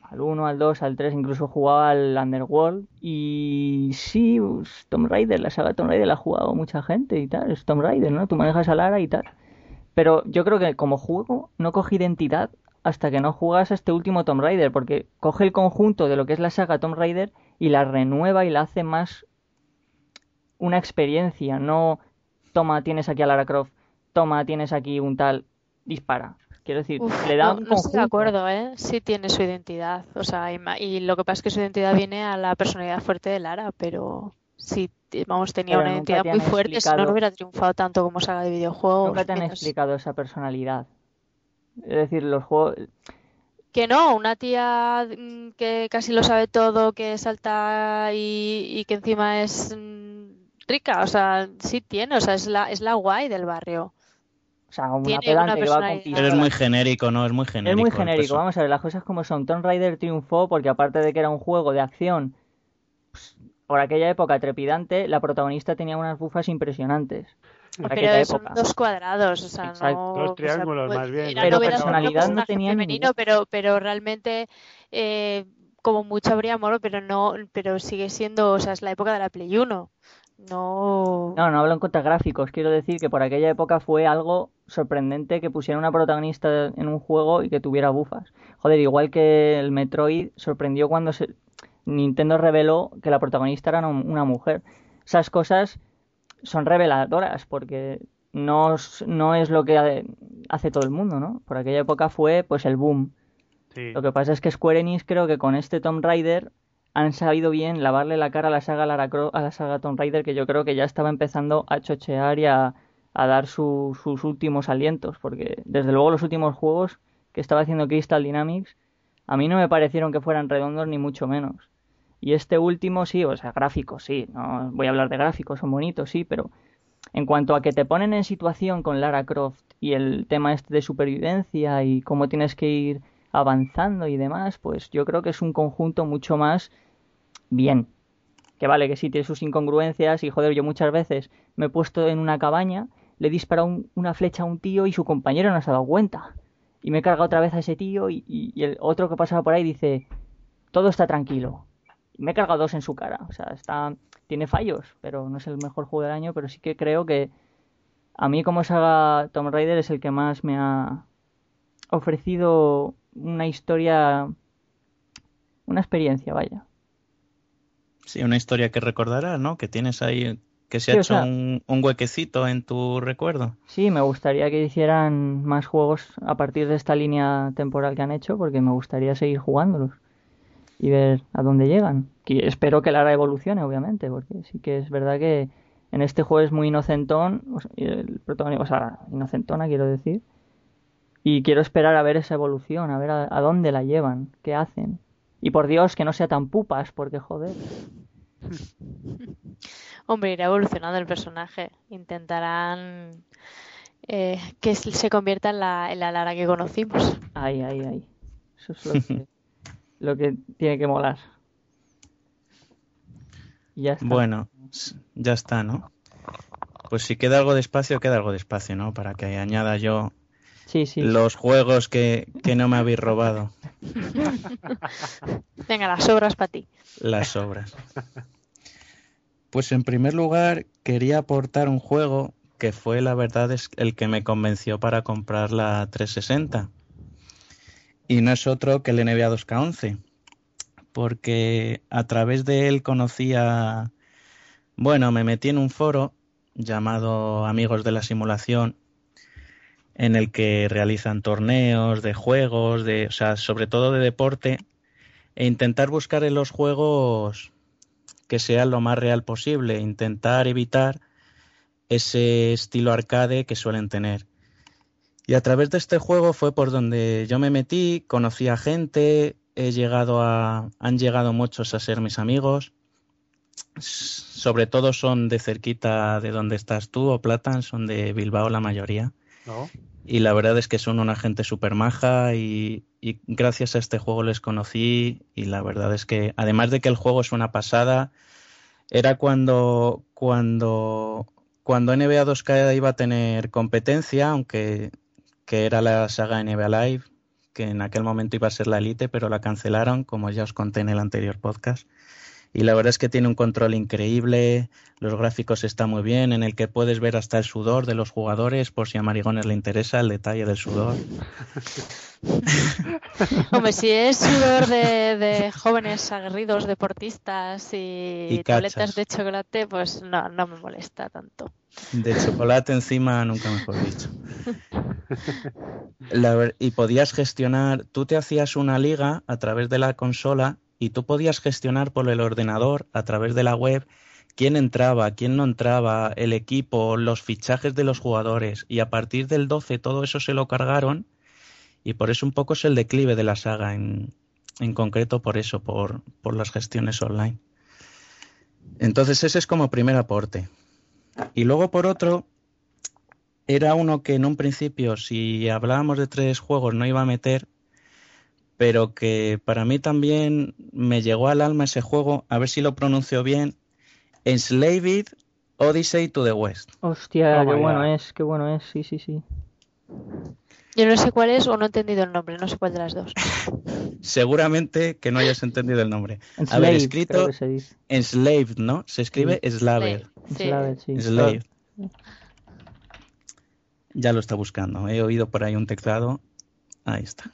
al 1, al 2, al 3, incluso jugaba al Underworld. Y sí, pues, Tomb Raider, la saga Tomb Raider la ha jugado mucha gente y tal. Es Tomb Raider, ¿no? Tú manejas a Lara y tal. Pero yo creo que como juego no coge identidad hasta que no juegas a este último Tomb Raider, porque coge el conjunto de lo que es la saga Tomb Raider y la renueva y la hace más una experiencia, no toma, tienes aquí a Lara Croft, toma, tienes aquí un tal, dispara. Quiero decir, le da no, no estoy de acuerdo, ¿eh? Sí tiene su identidad. O sea, y, lo que pasa es que su identidad viene a la personalidad fuerte de Lara, pero sí, vamos, tenía una identidad muy fuerte, si no, no hubiera triunfado tanto como saga de videojuegos. Nunca te han explicado esa personalidad. Es decir, los juegos... que no, una tía mm, que casi lo sabe todo, que salta y, que encima es mm, rica, o sea, sí tiene, o sea, es la, es la guay del barrio. O sea, una pedante que va a Pero es muy genérico, ¿no? Es muy genérico. Es muy genérico, vamos a ver, las cosas como son. Tomb Raider triunfó porque aparte de que era un juego de acción, pues, por aquella época trepidante, la protagonista tenía unas bufas impresionantes. Pero son dos cuadrados, o sea, no... Dos triángulos más bien. Pero personalidad no tenía femenino, pero, pero realmente eh, como mucho habría amor, pero no, pero sigue siendo, o sea, es la época de la Play 1. No. No, no hablo en contra gráficos. Quiero decir que por aquella época fue algo sorprendente que pusiera una protagonista en un juego y que tuviera bufas. Joder, igual que el Metroid sorprendió cuando se... Nintendo reveló que la protagonista era una mujer. Esas cosas son reveladoras porque no, no es lo que hace todo el mundo, ¿no? Por aquella época fue pues el boom. Lo que pasa es que Square Enix creo que con este Tomb Raider han sabido bien lavarle la cara a la saga Lara a la saga Tomb Raider que yo creo que ya estaba empezando a chochear y a, dar sus últimos alientos porque desde luego los últimos juegos que estaba haciendo Crystal Dynamics a mí no me parecieron que fueran redondos ni mucho menos. Y este último sí o sea gráficos sí no voy a hablar de gráficos son bonitos sí pero en cuanto a que te ponen en situación con Lara Croft y el tema este de supervivencia y cómo tienes que ir avanzando y demás pues yo creo que es un conjunto mucho más bien. Que vale, que sí tiene sus incongruencias y joder, yo muchas veces me he puesto en una cabaña, le he disparado una flecha a un tío y su compañero no se ha dado cuenta. Y me he cargado otra vez a ese tío y, el otro que pasaba por ahí dice, todo está tranquilo. Y me he cargado dos en su cara. O sea, está, tiene fallos, pero no es el mejor juego del año, pero sí que creo que a mí como saga Tomb Raider es el que más me ha ofrecido una historia, una experiencia, vaya. Sí, una historia que recordarás, ¿no? Que tienes ahí, que se ha hecho un, huequecito en tu recuerdo. Sí, me gustaría que hicieran más juegos a partir de esta línea temporal que han hecho, porque me gustaría seguir jugándolos y ver a dónde llegan. Que espero que Lara evolucione, obviamente, porque sí que es verdad que en este juego es muy inocentón, el protagonista, o sea, inocentona quiero decir, y quiero esperar a ver esa evolución, a ver a dónde la llevan, qué hacen. Y por Dios, que no sea tan pupas, porque joder. Hombre, irá evolucionando el personaje. Intentarán eh, que se convierta en la, en la Lara que conocimos. Ay, ay, ay. Eso es lo que, tiene que molar. Ya está. Bueno, ya está, ¿no? Pues si queda algo de espacio, queda algo de espacio, ¿no? Para que añada yo los juegos que, no me habéis robado. Venga, las obras para ti. Las obras. Pues en primer lugar quería aportar un juego que fue la verdad es el que me convenció para comprar la 360. Y no es otro que el NBA 2K11. Porque a través de él conocía, bueno, me metí en un foro llamado Amigos de la Simulación en el que realizan torneos de juegos, de, o sea, sobre todo de deporte, e intentar buscar en los juegos que sea lo más real posible, intentar evitar ese estilo arcade que suelen tener. Y a través de este juego fue por donde yo me metí, conocí a gente, he llegado a, han llegado muchos a ser mis amigos. Sobre todo son de cerquita de donde estás tú o Platan, son de Bilbao la mayoría. Y la verdad es que son una gente súper maja y, gracias a este juego les conocí y la verdad es que además de que el juego es una pasada, era cuando, cuando, cuando NBA 2K iba a tener competencia, aunque que era la saga NBA Live, que en aquel momento iba a ser la Elite, pero la cancelaron, como ya os conté en el anterior podcast y la verdad es que tiene un control increíble, los gráficos están muy bien, en el que puedes ver hasta el sudor de los jugadores, por si a Marigones le interesa el detalle del sudor. Hombre, si es sudor de, jóvenes aguerridos, deportistas y, tabletas de chocolate, pues no, no me molesta tanto. De chocolate encima, nunca mejor dicho. y podías gestionar, tú te hacías una liga a través de la consola y tú podías gestionar por el ordenador a través de la web quién entraba, quién no entraba, el equipo, los fichajes de los jugadores y a partir del 12 todo eso se lo cargaron Y por eso un poco es el declive de la saga, en, en concreto por eso, por, por las gestiones online. Entonces ese es como primer aporte. Y luego por otro, era uno que en un principio, si hablábamos de tres juegos, no iba a meter, pero que para mí también me llegó al alma ese juego, a ver si lo pronuncio bien, Enslaved Odyssey to the West. Hostia, qué bueno es, qué bueno es, sí, sí, sí. Yo no sé cuál es o no he entendido el nombre, no sé cuál de las dos. Seguramente que no hayas entendido el nombre. A ver, escrito Enslaved, ¿no? Se escribe Slaver. Slave, sí. Slave. Ya lo está buscando. He oído por ahí un teclado. Ahí está.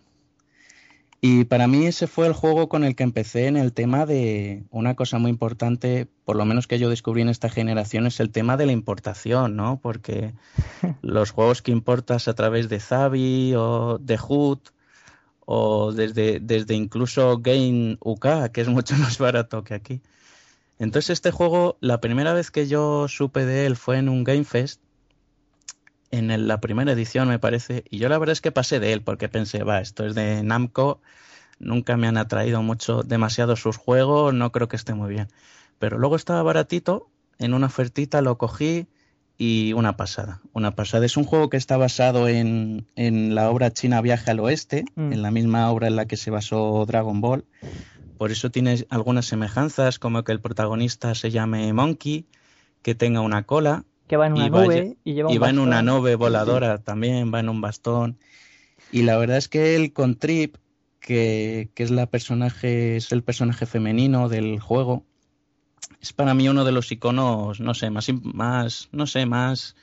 Y para mí ese fue el juego con el que empecé en el tema de una cosa muy importante, por lo menos que yo descubrí en esta generación, es el tema de la importación, ¿no? Porque los juegos que importas a través de Zavi o de Hood o desde, desde incluso Game UK, que es mucho más barato que aquí. Entonces este juego, la primera vez que yo supe de él fue en un Game Fest, en la primera edición me parece, y yo la verdad es que pasé de él porque pensé, va, esto es de Namco, nunca me han atraído mucho, demasiado sus juegos, no creo que esté muy bien. Pero luego estaba baratito, en una ofertita lo cogí y una pasada, una pasada. Es un juego que está basado en, en la obra china Viaje al Oeste, mm. en la misma obra en la que se basó Dragon Ball. Por eso tiene algunas semejanzas, como que el protagonista se llame Monkey, que tenga una cola que va en una nube y lleva y va en una nube voladora también, va en un bastón. Y la verdad es que él con Trip, que, que, es la personaje, es el personaje femenino del juego, es para mí uno de los iconos, no sé, más, más no sé, más,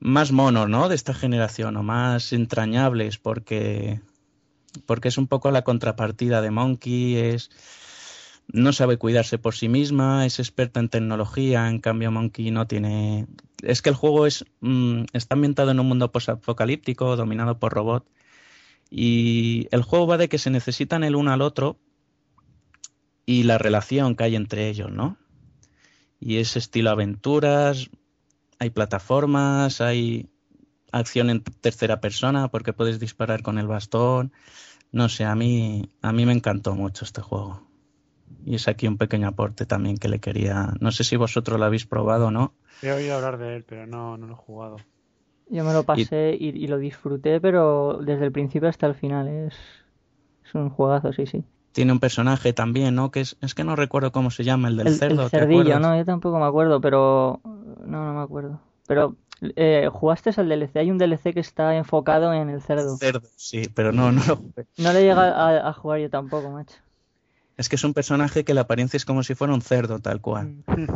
más monos, ¿no? De esta generación, o más entrañables, porque, porque es un poco la contrapartida de Monkey, es no sabe cuidarse por sí misma, es experta en tecnología, en cambio Monkey no tiene... Es que el juego es mm, está ambientado en un mundo apocalíptico dominado por robots y el juego va de que se necesitan el uno al otro y la relación que hay entre ellos, ¿no? Y es estilo aventuras, hay plataformas, hay acción en tercera persona porque puedes disparar con el bastón. No sé, a mí a mí me encantó mucho este juego. Y es aquí un pequeño aporte también que le quería. No sé si vosotros lo habéis probado o no. He oído hablar de él, pero no, no lo he jugado. Yo me lo pasé y, lo disfruté, pero desde el principio hasta el final. Es, es un juegazo, sí, sí. Tiene un personaje también, ¿no? Que es, es que no recuerdo cómo se llama, el del cerdo. El cerdillo, no, yo tampoco me acuerdo, pero. No, no me acuerdo. Pero eh, ¿Jugaste al DLC? Hay un DLC que está enfocado en el cerdo. Cerdo, sí, pero no, no lo No le llega a, a, jugar yo tampoco, macho. Es que es un personaje que la apariencia es como si fuera un cerdo, tal cual. Mm.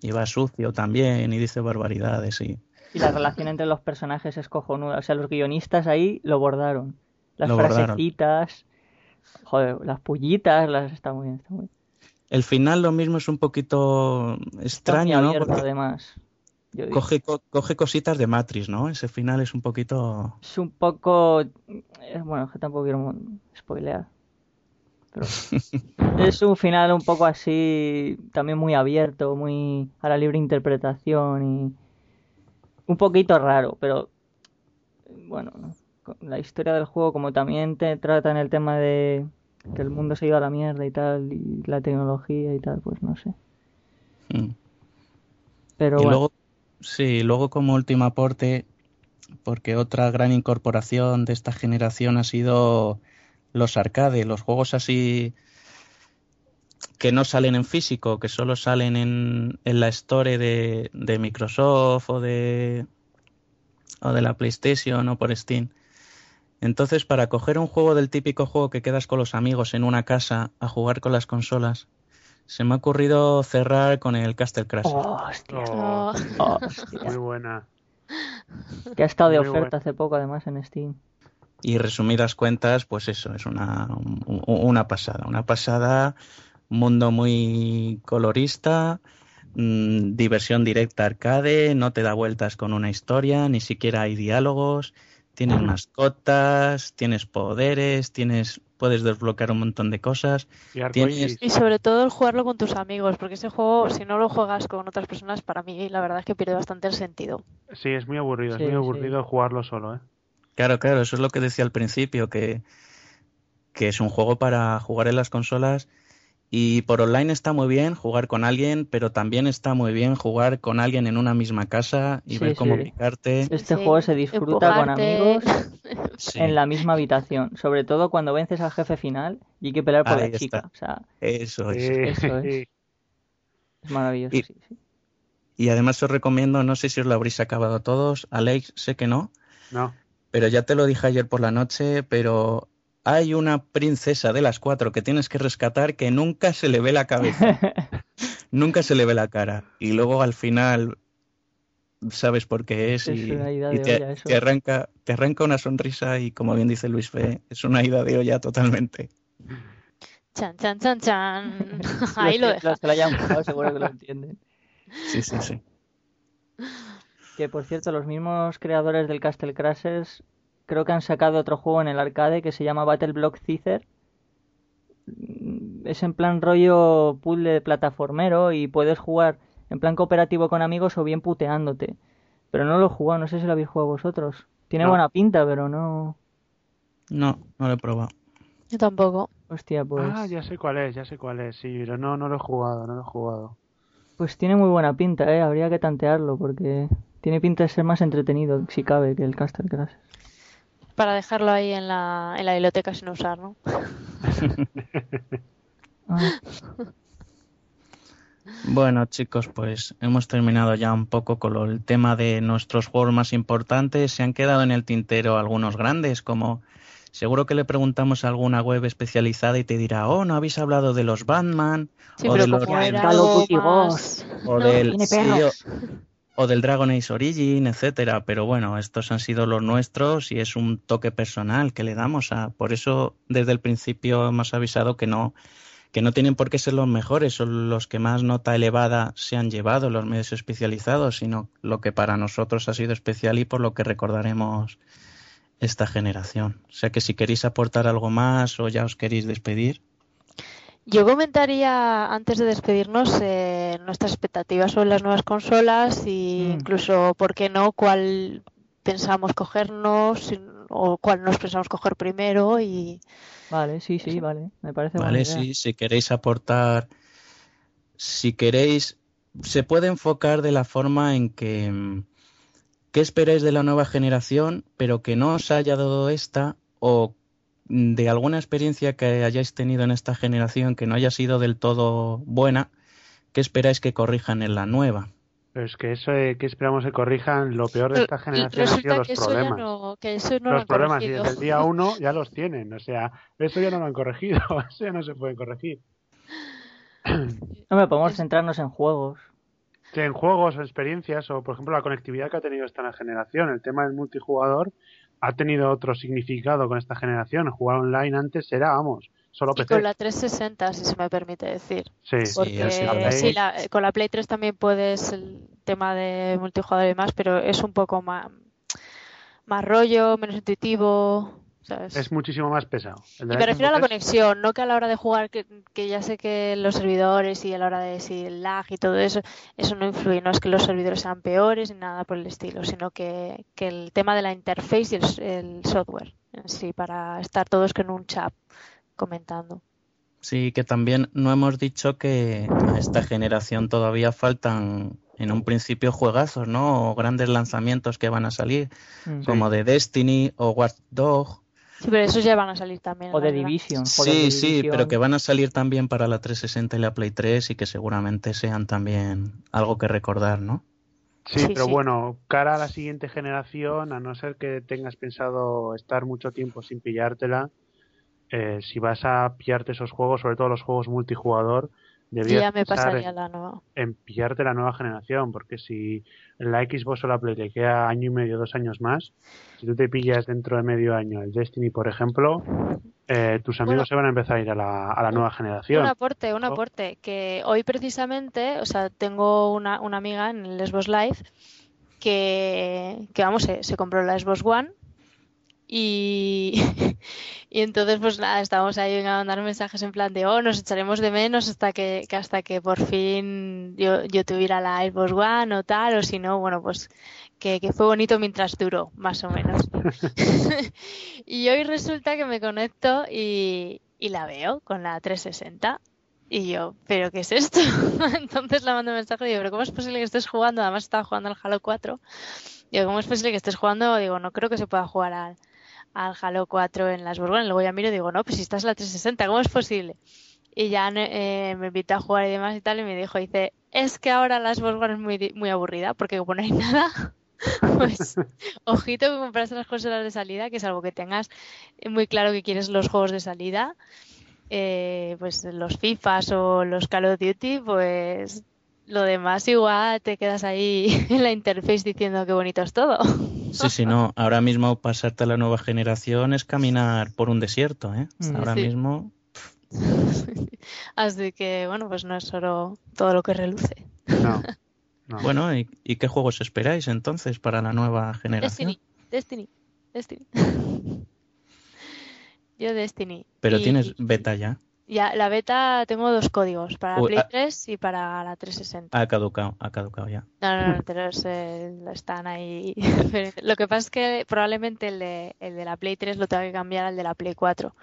Y va sucio también y dice barbaridades y... Y la relación entre los personajes es cojonuda. O sea, los guionistas ahí lo bordaron. Las frasecitas, joder, las pullitas, las... Está muy bien, está muy El final lo mismo es un poquito extraño, ¿no? Porque además. Coge, coge cositas de Matrix, ¿no? Ese final es un poquito... Es un poco... Eh, bueno, que tampoco quiero spoilear. es un final un poco así, también muy abierto, muy a la libre interpretación y un poquito raro, pero bueno, la historia del juego como también te trata en el tema de que el mundo se iba a la mierda y tal, y la tecnología y tal, pues no sé. Hmm. Pero luego, sí, luego como último aporte, porque otra gran incorporación de esta generación ha sido los arcades, los juegos así que no salen en físico, que solo salen en, en la store de, de, Microsoft o de, o de la PlayStation o por Steam. Entonces, para coger un juego del típico juego que quedas con los amigos en una casa a jugar con las consolas, se me ha ocurrido cerrar con el Castle Crash. hostia. Oh, oh, Muy buena. Que ha estado de oferta hace poco, además, en Steam. Y resumidas cuentas, pues eso, es una, una pasada. Una pasada, mundo muy colorista, mm, diversión directa arcade, no te da vueltas con una historia, ni siquiera hay diálogos, tienes mascotas, tienes poderes, tienes puedes desbloquear un montón de cosas. Y, sobre todo el jugarlo con tus amigos, porque ese juego, si no lo juegas con otras personas, para mí la verdad es que pierde bastante el sentido. Sí, es muy aburrido, es muy aburrido jugarlo solo, ¿eh? Claro, claro, eso es lo que decía al principio, que, que es un juego para jugar en las consolas y por online está muy bien jugar con alguien, pero también está muy bien jugar con alguien en una misma casa y ver cómo picarte. Este juego se disfruta con amigos en la misma habitación, sobre todo cuando vences al jefe final y hay que pelear por la chica. eso, es. eso es. Es maravilloso, y, Y además os recomiendo, no sé si os lo habréis acabado todos, Alex, sé que no. No. Pero ya te lo dije ayer por la noche, pero hay una princesa de las cuatro que tienes que rescatar que nunca se le ve la cabeza, nunca se le ve la cara. Y luego al final sabes por qué es, y, te, arranca, te arranca una sonrisa y como bien dice Luis Fe, es una ida de olla totalmente. Chan, chan, chan, chan. Ahí lo deja. Los que lo hayan jugado seguro que lo entienden. Sí, sí, sí. Que por cierto, los mismos creadores del Castle Crashers creo que han sacado otro juego en el arcade que se llama Battle Block Caesar. Es en plan rollo puzzle de plataformero y puedes jugar en plan cooperativo con amigos o bien puteándote. Pero no lo he jugado, no sé si lo habéis jugado vosotros. Tiene buena pinta, pero no. No, no lo he probado. Yo tampoco. Hostia, pues. Ah, ya sé cuál es, ya sé cuál es, sí, pero no, no lo he jugado, no lo he jugado. Pues tiene muy buena pinta, eh, habría que tantearlo porque tiene pinta de ser más entretenido, si cabe, que el Castle Crash para dejarlo ahí en la, en la biblioteca sin usar, ¿no? Bueno, chicos, pues hemos terminado ya un poco con el tema de nuestros juegos más importantes. Se han quedado en el tintero algunos grandes, como seguro que le preguntamos a alguna web especializada y te dirá, oh, no habéis hablado de los Batman, o de los o del o del Dragon Age Origin, etcétera, pero bueno, estos han sido los nuestros y es un toque personal que le damos a, por eso desde el principio hemos avisado que no que no tienen por qué ser los mejores, son los que más nota elevada se han llevado los medios especializados, sino lo que para nosotros ha sido especial y por lo que recordaremos esta generación. O sea que si queréis aportar algo más o ya os queréis despedir. Yo comentaría antes de despedirnos eh, nuestras expectativas sobre las nuevas consolas e incluso, ¿por qué no?, cuál pensamos cogernos o cuál nos pensamos coger primero y... Vale, sí, sí, vale, me parece Vale, sí, si queréis aportar, si queréis, se puede enfocar de la forma en que, mm, ¿qué esperáis de la nueva generación, pero que no os haya dado esta o de alguna experiencia que hayáis tenido en esta generación que no haya sido del todo buena, ¿qué esperáis que corrijan en la nueva? Pero es que eso que esperamos que corrijan, lo peor de esta generación ha sido los problemas. los problemas, y desde el día uno ya los tienen. O sea, eso ya no lo han corregido, eso ya no se puede corregir. No me podemos centrarnos en juegos. en juegos o experiencias, o por ejemplo la conectividad que ha tenido esta generación, el tema del multijugador, ha tenido otro significado con esta generación. Jugar online antes era, vamos, solo PC. Y con la 360, si se me permite decir. Sí, Porque, sí, con la Play 3 también puedes el tema de multijugador y más, pero es un poco más, más rollo, menos intuitivo. Es muchísimo más pesado. y me refiero a la conexión, no que a la hora de jugar, que, ya sé que los servidores y a la hora de si el lag y todo eso, eso no influye. No es que los servidores sean peores ni nada por el estilo, sino que, el tema de la interface y el, software en sí, para estar todos en un chat comentando. Sí, que también no hemos dicho que a esta generación todavía faltan en un principio juegazos, ¿no? O grandes lanzamientos que van a salir, mm. como de Destiny o Watch Dog Sí, pero esos ya van a salir también. O de Division. Sí, sí, pero que van a salir también para la 360 y la Play 3 y que seguramente sean también algo que recordar, ¿no? Sí, pero bueno, cara a la siguiente generación, a no ser que tengas pensado estar mucho tiempo sin pillártela, eh, si vas a pillarte esos juegos, sobre todo los juegos multijugador, ya me pasaría la nueva. en pillarte la nueva generación, porque si la Xbox o la Play te queda año y medio, dos años más, si tú te pillas dentro de medio año el Destiny, por ejemplo, eh, tus amigos se van a empezar a ir a la, a la nueva generación. Un aporte, un aporte, que hoy precisamente, o sea, tengo una, una amiga en el Xbox Live que, que vamos, se, se compró la Xbox One y, y entonces, pues nada, estábamos ahí a mandar mensajes en plan de, oh, nos echaremos de menos hasta que, hasta que por fin yo, yo tuviera la Xbox One o tal, o si no, bueno, pues que, fue bonito mientras duró, más o menos. y hoy resulta que me conecto y, y la veo con la 360 y yo, ¿pero qué es esto? Entonces la mando un mensaje y digo, ¿pero cómo es posible que estés jugando? Además estaba jugando al Halo 4. Digo, ¿cómo es posible que estés jugando? Digo, no creo que se pueda jugar al, al Halo 4 en las Borgones. Luego ya miro y digo, no, pues si estás en la 360, ¿cómo es posible? Y ya eh, me invitó a jugar y demás y tal, y me dijo, dice, es que ahora las Borgones es muy, muy aburrida porque como no hay nada, pues ojito que compras las consolas de salida, que es algo que tengas muy claro que quieres los juegos de salida eh, pues los FIFAs o los Call of Duty, pues lo demás igual te quedas ahí en la interface diciendo qué bonito es todo. Sí, sí, no. Ahora mismo pasarte a la nueva generación es caminar por un desierto, ¿eh? Ahora mismo. Así que, bueno, pues no es solo todo lo que reluce. No. Bueno, ¿y, ¿y, qué juegos esperáis entonces para la nueva generación? Destiny, Destiny, Destiny. Yo Destiny. Pero tienes beta ya. Ya, la beta tengo dos códigos, para Play 3 y para la 360. Ha caducado, ha caducado ya. No, no, no, pero están ahí. lo que pasa es que probablemente el de, el de la Play 3 lo tengo que cambiar al de la Play 4,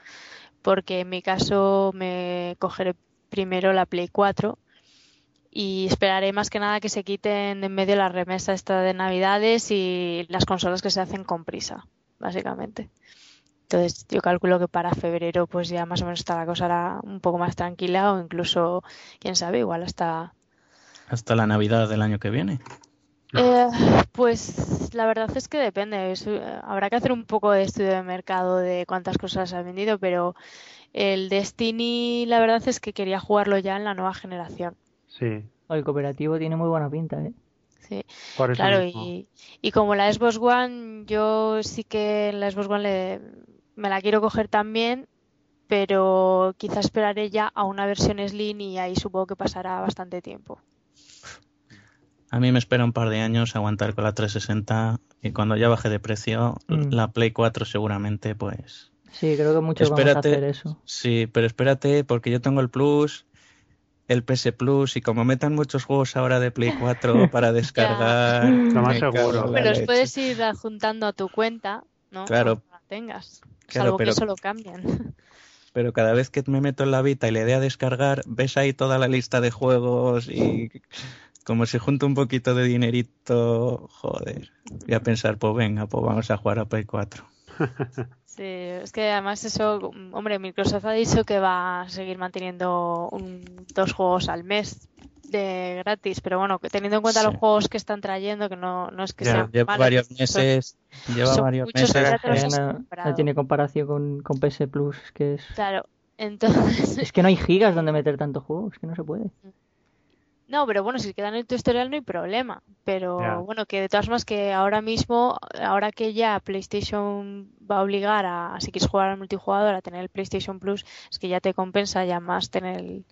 porque en mi caso me cogeré primero la Play 4 y esperaré más que nada que se quiten en medio la remesa esta de Navidades y las consolas que se hacen con prisa, básicamente. Entonces yo calculo que para febrero pues ya más o menos está la cosa un poco más tranquila o incluso, quién sabe, igual hasta... Hasta la Navidad del año que viene. Eh, pues la verdad es que depende. Eh, habrá que hacer un poco de estudio de mercado de cuántas cosas ha vendido, pero el Destiny la verdad es que quería jugarlo ya en la nueva generación. Sí. El cooperativo tiene muy buena pinta, ¿eh? Sí, claro, y, y, como la Xbox One, yo sí que en la Xbox One le, me la quiero coger también, pero quizá esperaré ya a una versión Slim y ahí supongo que pasará bastante tiempo. A mí me espera un par de años aguantar con la 360 y cuando ya baje de precio, mm. la Play 4 seguramente, pues... Sí, creo que muchos espérate, vamos a hacer eso. Sí, pero espérate porque yo tengo el Plus, el PS Plus y como metan muchos juegos ahora de Play 4 para descargar... más seguro. Pero los puedes ir adjuntando a tu cuenta, ¿no? Claro. tengas. Salvo que eso lo cambian. Pero cada vez que me meto en la Vita y le dé a descargar, ves ahí toda la lista de juegos y como si junto un poquito de dinerito, joder. Voy a pensar, pues venga, pues vamos a jugar a Play 4. Sí, es que además eso, hombre, Microsoft ha dicho que va a seguir manteniendo dos juegos al mes de gratis, pero bueno, teniendo en cuenta los juegos que están trayendo, que no, no es que sean lleva varios meses, lleva varios meses. No, tiene comparación con, con PS Plus, que es... Claro, entonces... Es que no hay gigas donde meter tanto juego, es que no se puede. No, pero bueno, si quedan en tu historial no hay problema. Pero bueno, que de todas formas que ahora mismo, ahora que ya PlayStation va a obligar a, si quieres jugar al multijugador, a tener el PlayStation Plus, es que ya te compensa ya más tener el,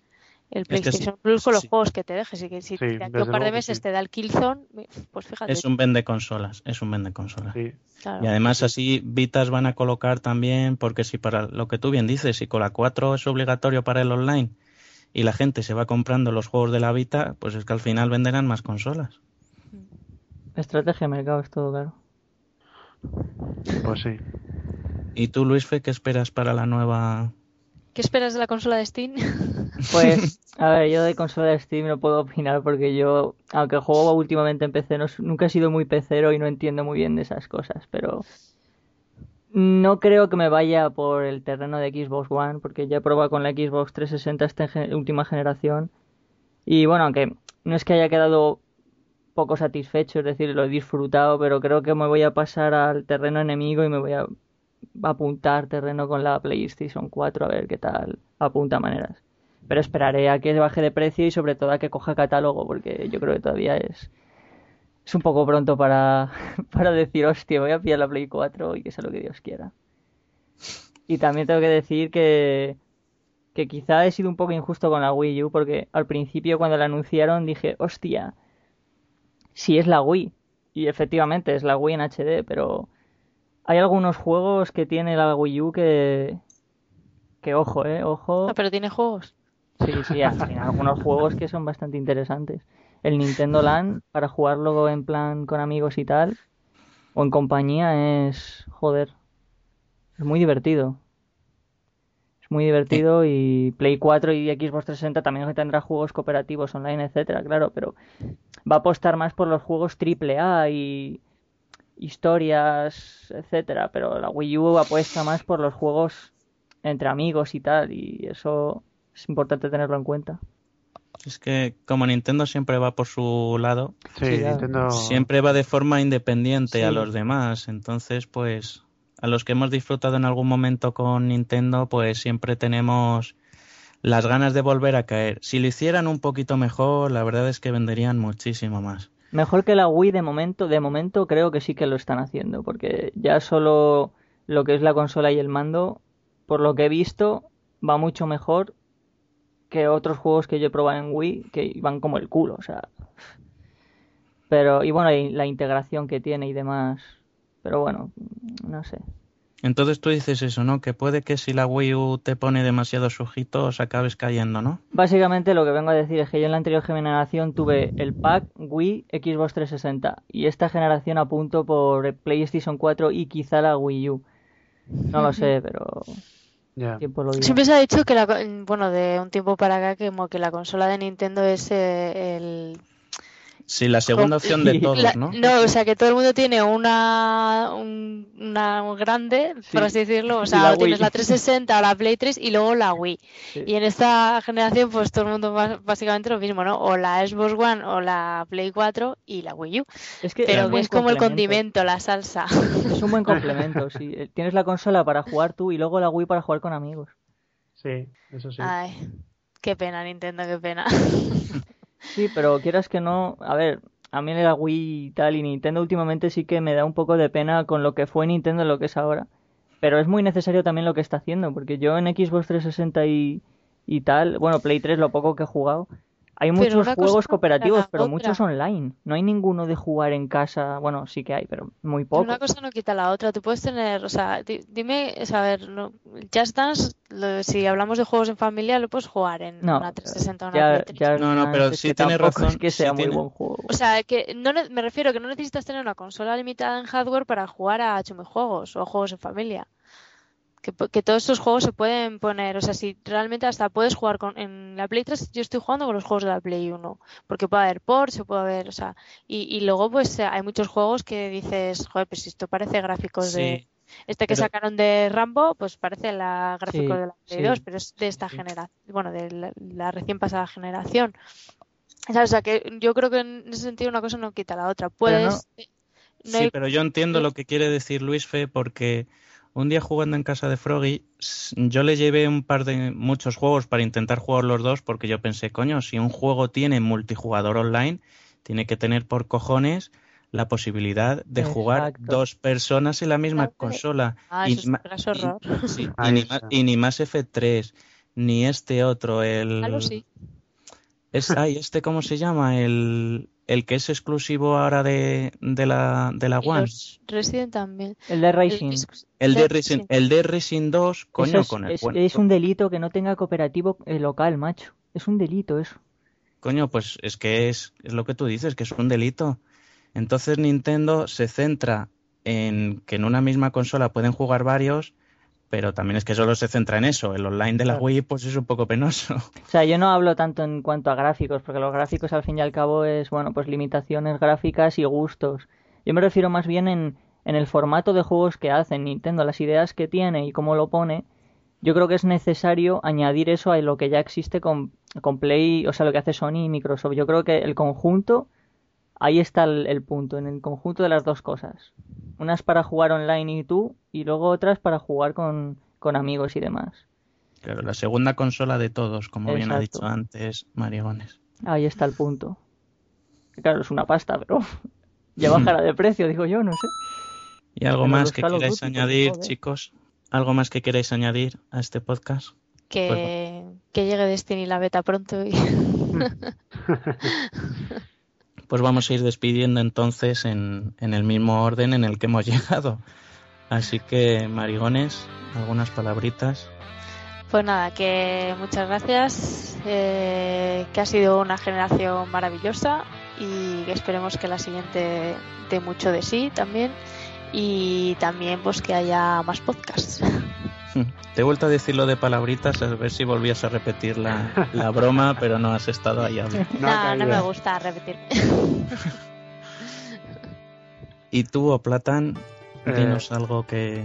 el PlayStation Plus con los juegos que te dejes. Y que si sí, un par de meses te da el Killzone, pues fíjate. Es un vende consolas, es un vende consolas. Y además así Vitas van a colocar también, porque si para lo que tú bien dices, si con la 4 es obligatorio para el online y la gente se va comprando los juegos de la Vita, pues es que al final venderán más consolas. Estrategia de mercado es todo, claro. Pues sí. ¿Y tú, Luis Fe, qué esperas para la nueva ¿Qué esperas de la consola de Steam? Pues, a ver, yo de consola de Steam no puedo opinar porque yo, aunque juego últimamente en PC, nunca he sido muy pecero y no entiendo muy bien de esas cosas, pero no creo que me vaya por el terreno de Xbox One porque ya he probado con la Xbox 360 esta última generación y bueno, aunque no es que haya quedado poco satisfecho, es decir, lo he disfrutado, pero creo que me voy a pasar al terreno enemigo y me voy a apuntar terreno con la PlayStation 4 a ver qué tal apunta maneras. Pero esperaré a que baje de precio y sobre todo a que coja catálogo porque yo creo que todavía es es un poco pronto para, para decir, hostia, voy a pillar la Play 4 y que sea lo que Dios quiera. Y también tengo que decir que, que quizá he sido un poco injusto con la Wii U porque al principio cuando la anunciaron dije, hostia, si es la Wii. Y efectivamente es la Wii en HD, pero hay algunos juegos que tiene la Wii U que. Que ojo, eh, ojo. Ah, pero tiene juegos. Sí, sí, hay algunos juegos que son bastante interesantes. El Nintendo Land, para jugarlo en plan con amigos y tal, o en compañía, es. joder. Es muy divertido. Es muy divertido y Play 4 y Xbox 360 también tendrá juegos cooperativos online, etcétera, claro, pero va a apostar más por los juegos AAA y historias, etcétera, pero la Wii U apuesta más por los juegos entre amigos y tal, y eso es importante tenerlo en cuenta. Es que como Nintendo siempre va por su lado, Nintendo... siempre va de forma independiente a los demás, entonces pues a los que hemos disfrutado en algún momento con Nintendo, pues siempre tenemos las ganas de volver a caer. Si lo hicieran un poquito mejor, la verdad es que venderían muchísimo más. Mejor que la Wii de momento, de momento creo que sí que lo están haciendo, porque ya solo lo que es la consola y el mando, por lo que he visto, va mucho mejor que otros juegos que yo he probado en Wii, que van como el culo, o sea. Pero, y bueno, la integración que tiene y demás. Pero bueno, no sé. Entonces tú dices eso, ¿no? Que puede que si la Wii U te pone demasiados ojitos acabes cayendo, ¿no? Básicamente lo que vengo a decir es que yo en la anterior generación tuve el pack Wii Xbox 360 y esta generación apunto por PlayStation 4 y quizá la Wii U. No lo sé, pero Siempre se ha dicho que la, bueno, de un tiempo para acá que como que la consola de Nintendo es eh, el Sí, la segunda opción de todos, ¿no? No, o sea, que todo el mundo tiene una, una grande, por así decirlo. O sea, tienes la 360 o la Play 3 y luego la Wii. Y en esta generación, pues todo el mundo va básicamente lo mismo, ¿no? O la Xbox One o la Play 4 y la Wii U. Es que Pero es, como el condimento, la salsa. Es un buen complemento, sí. Eh, tienes la consola para jugar tú y luego la Wii para jugar con amigos. Sí, eso sí. Ay, qué pena, Nintendo, qué pena. Sí, pero quieras que no, a ver, a mí la Wii y tal y Nintendo últimamente sí que me da un poco de pena con lo que fue Nintendo y lo que es ahora. Pero es muy necesario también lo que está haciendo, porque yo en Xbox 360 y, y tal, bueno, Play 3 lo poco que he jugado, hay muchos juegos cooperativos, pero muchos online. No hay ninguno de jugar en casa. Bueno, sí que hay, pero muy poco. Una cosa no quita la otra. Tú puedes tener, o sea, dime, a ver, no, Just Dance, si hablamos de juegos en familia, lo puedes jugar en una 360 o una ya, No, no, pero sí tiene razón. Es que sea muy buen juego. O sea, que no, me refiero que no necesitas tener una consola limitada en hardware para jugar a juegos o juegos en familia que, todos estos juegos se pueden poner, o sea, si realmente hasta puedes jugar con, en la Play 3, yo estoy jugando con los juegos de la Play 1, porque puede haber ports, se puede haber, o sea, y, luego pues hay muchos juegos que dices, joder, pues esto parece gráficos de... Este que sacaron de Rambo, pues parece la gráfico de la Play 2, pero es de esta generación, bueno, de la, recién pasada generación. O sea, que yo creo que en ese sentido una cosa no quita la otra. Puedes... sí, pero yo entiendo lo que quiere decir Luis Fe porque un día jugando en casa de Froggy, yo le llevé un par de muchos juegos para intentar jugar los dos, porque yo pensé, coño, si un juego tiene multijugador online, tiene que tener por cojones la posibilidad de jugar dos personas en la misma consola. Ah, y, ni, más F3, ni este otro, el... sí. Es, ay, este, ¿cómo se llama? El, el que es exclusivo ahora de, de la, de la One. Resident también. El de Racing. El, de Racing, el de Racing 2, coño, es, con el es, es un delito que no tenga cooperativo eh, local, macho. Es un delito eso. Coño, pues es que es, es lo que tú dices, que es un delito. Entonces Nintendo se centra en que en una misma consola pueden jugar varios pero también es que solo se centra en eso. El online de la Wii pues es un poco penoso. O sea, yo no hablo tanto en cuanto a gráficos, porque los gráficos al fin y al cabo es, bueno, pues limitaciones gráficas y gustos. Yo me refiero más bien en, en el formato de juegos que hacen Nintendo, las ideas que tiene y cómo lo pone. Yo creo que es necesario añadir eso a lo que ya existe con, con Play, o sea, lo que hace Sony y Microsoft. Yo creo que el conjunto, ahí está el punto, en el conjunto de las dos cosas unas para jugar online y tú, y luego otras para jugar con, amigos y demás. Claro, la segunda consola de todos, como bien ha dicho antes Marigones. Ahí está el punto. Claro, es una pasta, pero ya bajará de precio, digo yo, no sé. ¿Y algo más que queráis añadir, chicos? ¿Algo más que queráis añadir a este podcast? Que, pues que llegue Destiny la beta pronto y... pues vamos a ir despidiendo entonces en, en, el mismo orden en el que hemos llegado. Así que, Marigones, algunas palabritas. Pues nada, que muchas gracias, eh, que ha sido una generación maravillosa y esperemos que la siguiente dé mucho de sí también y también pues que haya más podcasts. Te he vuelto a decir lo de palabritas, a ver si volvías a repetir la, la broma, pero no has estado ahí aún. No, no, me gusta repetir. ¿Y tú, o Platan, dinos eh, algo que...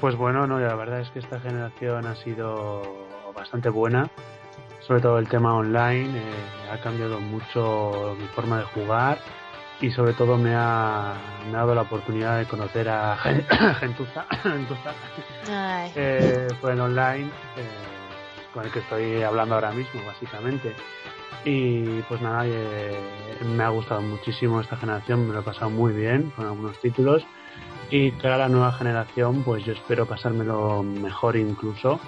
Pues bueno, no, la verdad es que esta generación ha sido bastante buena, sobre todo el tema online, eh, ha cambiado mucho mi forma de jugar y sobre todo me ha, dado la oportunidad de conocer a Gentuza, eh, fue en online, eh, con el que estoy hablando ahora mismo, básicamente. Y pues nada, eh, me ha gustado muchísimo esta generación, me lo he pasado muy bien con algunos títulos. Y cara la nueva generación, pues yo espero pasármelo mejor incluso,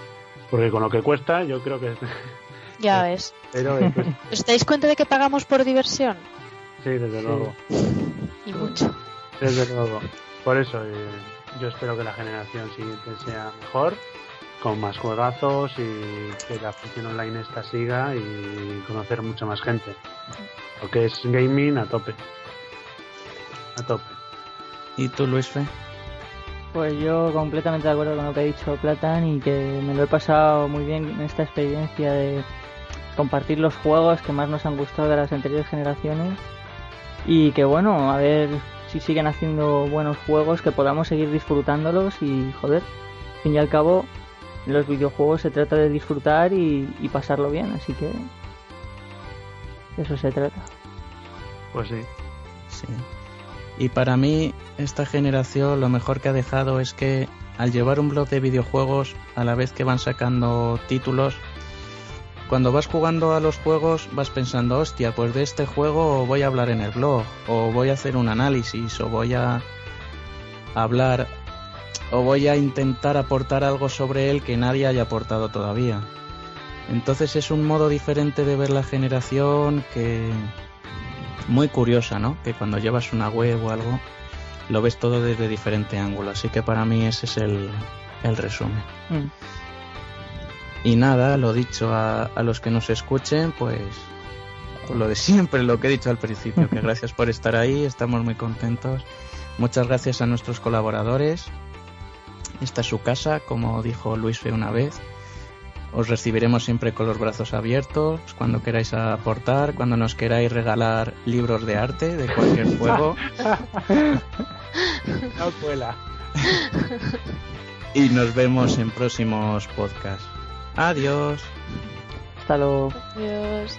porque con lo que cuesta, yo creo que. Ya ves. Pero, ¿Os dais cuenta de que pagamos por diversión? Sí, desde luego. Y mucho. Desde luego. Por eso eh, yo espero que la generación siguiente sea mejor, con más juegazos y que la función online esta siga y conocer mucha más gente. Lo que es gaming a tope. A tope. ¿Y tú, Luis Fe? Pues yo completamente de acuerdo con lo que ha dicho Platan y que me lo he pasado muy bien en esta experiencia de compartir los juegos que más nos han gustado de las anteriores generaciones y que bueno, a ver si siguen haciendo buenos juegos, que podamos seguir disfrutándolos y joder, al fin y al cabo los videojuegos se trata de disfrutar y, pasarlo bien, así que eso se trata. Pues sí. Sí. Y para mí esta generación lo mejor que ha dejado es que al llevar un blog de videojuegos a la vez que van sacando títulos cuando vas jugando a los juegos vas pensando, hostia, pues de este juego voy a hablar en el blog, o voy a hacer un análisis, o voy a hablar, o voy a intentar aportar algo sobre él que nadie haya aportado todavía. Entonces es un modo diferente de ver la generación que muy curiosa, ¿no? Que cuando llevas una web o algo lo ves todo desde diferente ángulo. Así que para mí ese es el, resumen. Mm. Y nada, lo dicho a, los que nos escuchen, pues lo de siempre, lo que he dicho al principio, que gracias por estar ahí, estamos muy contentos. Muchas gracias a nuestros colaboradores. Esta es su casa, como dijo Luis Fe una vez. Os recibiremos siempre con los brazos abiertos cuando queráis aportar, cuando nos queráis regalar libros de arte de cualquier juego. No y nos vemos en próximos podcasts. Adiós. Hasta luego. Adiós.